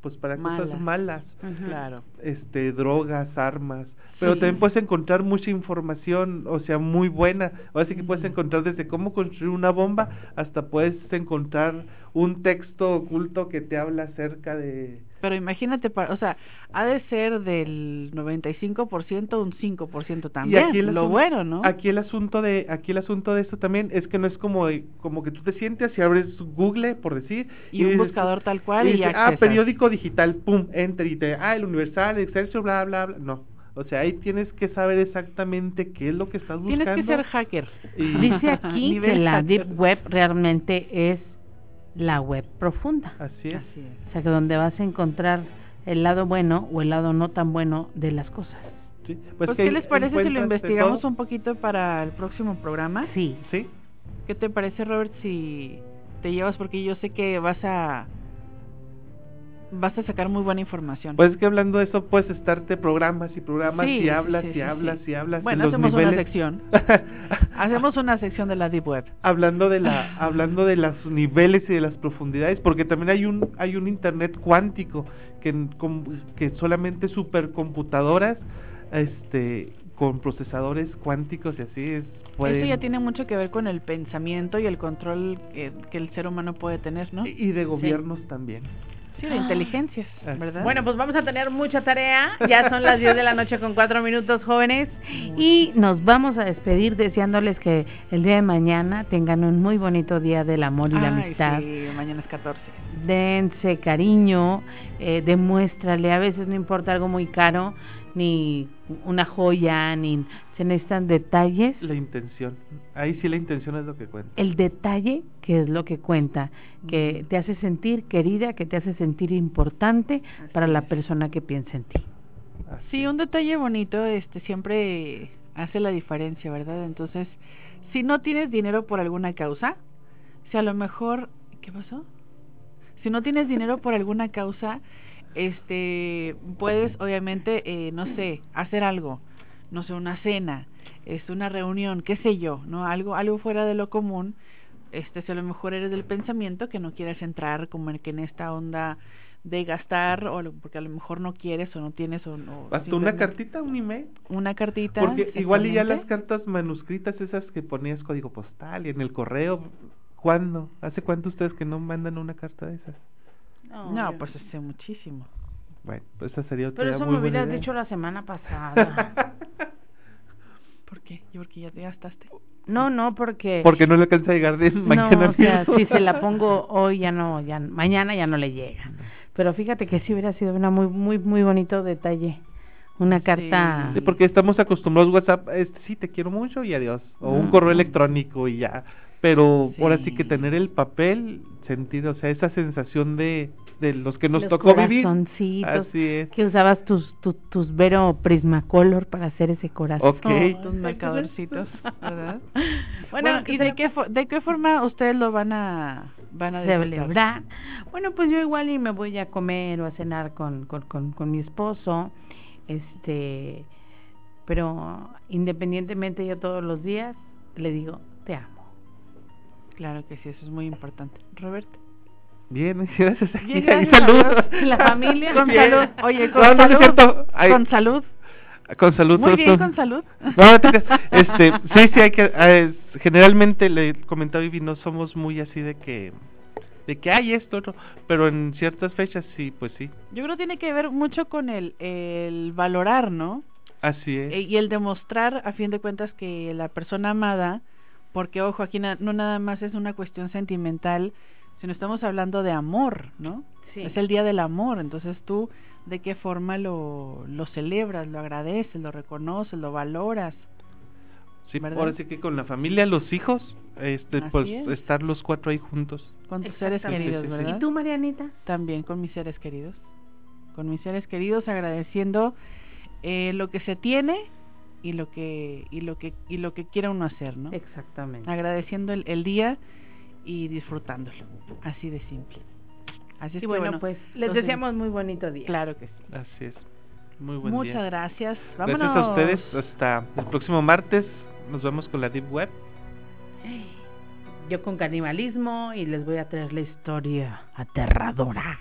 pues para cosas malas, claro. este drogas, armas, pero también puedes encontrar mucha información, o sea, muy buena. O así que puedes encontrar desde cómo construir una bomba hasta puedes encontrar un texto oculto que te habla acerca de pero imagínate, o sea, ha de ser del 95% un 5% también. Y aquí lo bueno, ¿no? Aquí el asunto de aquí el asunto de esto también es que no es como como que tú te sientes y abres Google, por decir, y, un buscador tal cual y, ah, periódico digital, pum, enter y te ah, el Universal, el Excelsior, bla bla bla, no. O sea, ahí tienes que saber exactamente qué es lo que estás buscando. Tienes que ser hacker. Dice aquí que la deep web realmente es la web profunda. Así es. O sea, que donde vas a encontrar el lado bueno o el lado no tan bueno de las cosas. Sí. Pues, pues ¿qué les parece si lo investigamos un poquito para el próximo programa? Sí. Sí. ¿Qué te parece, Robert, si te llevas? Porque yo sé que vas a vas a sacar muy buena información. Pues que hablando de eso puedes estarte programas y programas y hablas y hablas y hablas. Bueno, hacemos una sección. hacemos una sección de la deep web. Hablando de la hablando de los niveles y de las profundidades, porque también hay un hay un internet cuántico que que solamente supercomputadoras este con procesadores cuánticos y así es. Eso ya tiene mucho que ver con el pensamiento y el control que, el ser humano puede tener, ¿no? Y de gobiernos también. Sí, de inteligencias, ¿verdad? Bueno, pues vamos a tener mucha tarea. Ya son las 10 de la noche con 4 minutos, jóvenes. Y nos vamos a despedir deseándoles que el día de mañana tengan un muy bonito día del amor y la amistad. Sí, mañana es 14. Dense cariño, eh, demuéstrale. A veces no importa algo muy caro, ni una joya, ni se necesitan detalles. La intención. Ahí sí la intención es lo que cuenta. El detalle que es lo que cuenta, que te hace sentir querida, que te hace sentir importante para la persona que piensa en ti. Sí, un detalle bonito este siempre hace la diferencia, ¿verdad? Entonces, si no tienes dinero por alguna causa, si a lo mejor, ¿qué pasó? Si no tienes dinero por alguna causa, este, puedes obviamente, eh, no sé, hacer algo, no sé, una cena, es una reunión, qué sé yo, no, algo, algo fuera de lo común. Este, si a lo mejor eres del pensamiento que no quieres entrar como en que en esta onda de gastar o porque a lo mejor no quieres o no tienes o no hasta una cartita un email una cartita porque igual y ya las cartas manuscritas esas que ponías código postal y en el correo ¿cuándo? hace cuánto ustedes que no mandan una carta de esas no, pues hace muchísimo. Bueno, pues esa sería otra Pero eso me hubieras dicho la semana pasada. ¿Por qué? ¿Yo porque ya te gastaste? No, no, porque... Porque no le alcanza a llegar de mañana. No, o sea, si se la pongo hoy ya no, ya mañana ya no le llega. Pero fíjate que sí hubiera sido una muy, muy, muy bonito detalle. Una carta. Sí, porque estamos acostumbrados WhatsApp, este, sí, te quiero mucho y adiós. O un correo electrónico y ya. Pero ahora sí que tener el papel, sentido, o sea, esa sensación de, de los que nos tocó vivir. Así es. Que usabas tus, tus, tus Vero Prismacolor para hacer ese corazón. Ok. Tus marcadorcitos, ¿verdad? bueno, ¿y de qué, de qué forma ustedes lo van a, van a celebrar? Bueno, pues yo igual y me voy a comer o a cenar con, con, con, con mi esposo. Este, pero independientemente yo todos los días le digo, te amo. Claro que sí, eso es muy importante. Roberto. Bien, gracias. Bien, gracias salud. La familia. Con salud. Oye, con salud. con salud. Con salud. Muy bien, con salud. este, sí, sí, hay que. generalmente le comentaba Vivi, no somos muy así de que. De que hay esto, ¿no? pero en ciertas fechas sí, pues sí. Yo creo que tiene que ver mucho con el, el valorar, ¿no? Así es. Y el demostrar, a fin de cuentas, que la persona amada, porque ojo, aquí no nada más es una cuestión sentimental, sino estamos hablando de amor, ¿no? Sí. Es el día del amor, entonces tú de qué forma lo, lo celebras, lo agradeces, lo reconoces, lo valoras. Sí, ¿verdad? ahora sí que con la familia, los hijos, este, pues estar los cuatro ahí juntos. Con tus seres queridos, ¿verdad? ¿Y tú, Marianita? También con mis seres queridos. Con mis seres queridos agradeciendo eh, lo que se tiene y lo que y lo que y lo que quiera uno hacer, ¿no? Exactamente. Agradeciendo el, el día y disfrutándolo. Así de simple. Así es que bueno, pues les deseamos muy bonito día. Claro que sí. Así es. Muy buen Muchas gracias. Vámonos. Gracias a ustedes. Hasta el próximo martes. Nos vemos con la Deep Web. Yo con canibalismo y les voy a traer la historia aterradora.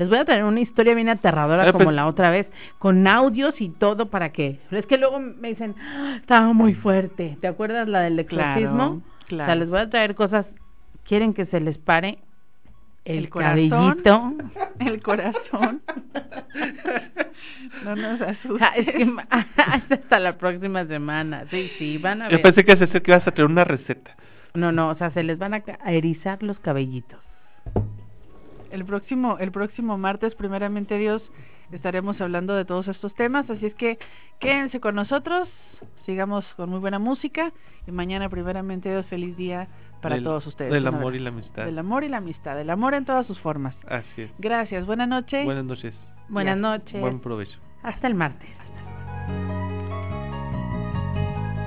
Les voy a traer una historia bien aterradora ah, como pues la otra vez, con audios y todo para que. Es que luego me dicen, ah, estaba muy fuerte. ¿Te acuerdas la del exorcismo? Claro, O sea, les voy a traer cosas quieren que se les pare el, cabellito. El corazón. no nos asustes. Ah, es que hasta la próxima semana. Sí, sí, van a ver. Yo pensé que ibas a traer una receta. No, no, o sea, se les van a erizar los cabellitos. El próximo, el próximo martes, primeramente Dios, estaremos hablando de todos estos temas, así es que quédense con nosotros, sigamos con muy buena música y mañana, primeramente Dios, feliz día para todos ustedes. Del amor y la amistad. Del amor y la amistad, del amor en todas sus formas. Así es. Gracias, buenas noches. Buenas noches. Buenas noches. Buen provecho. Hasta el martes. Hasta el martes.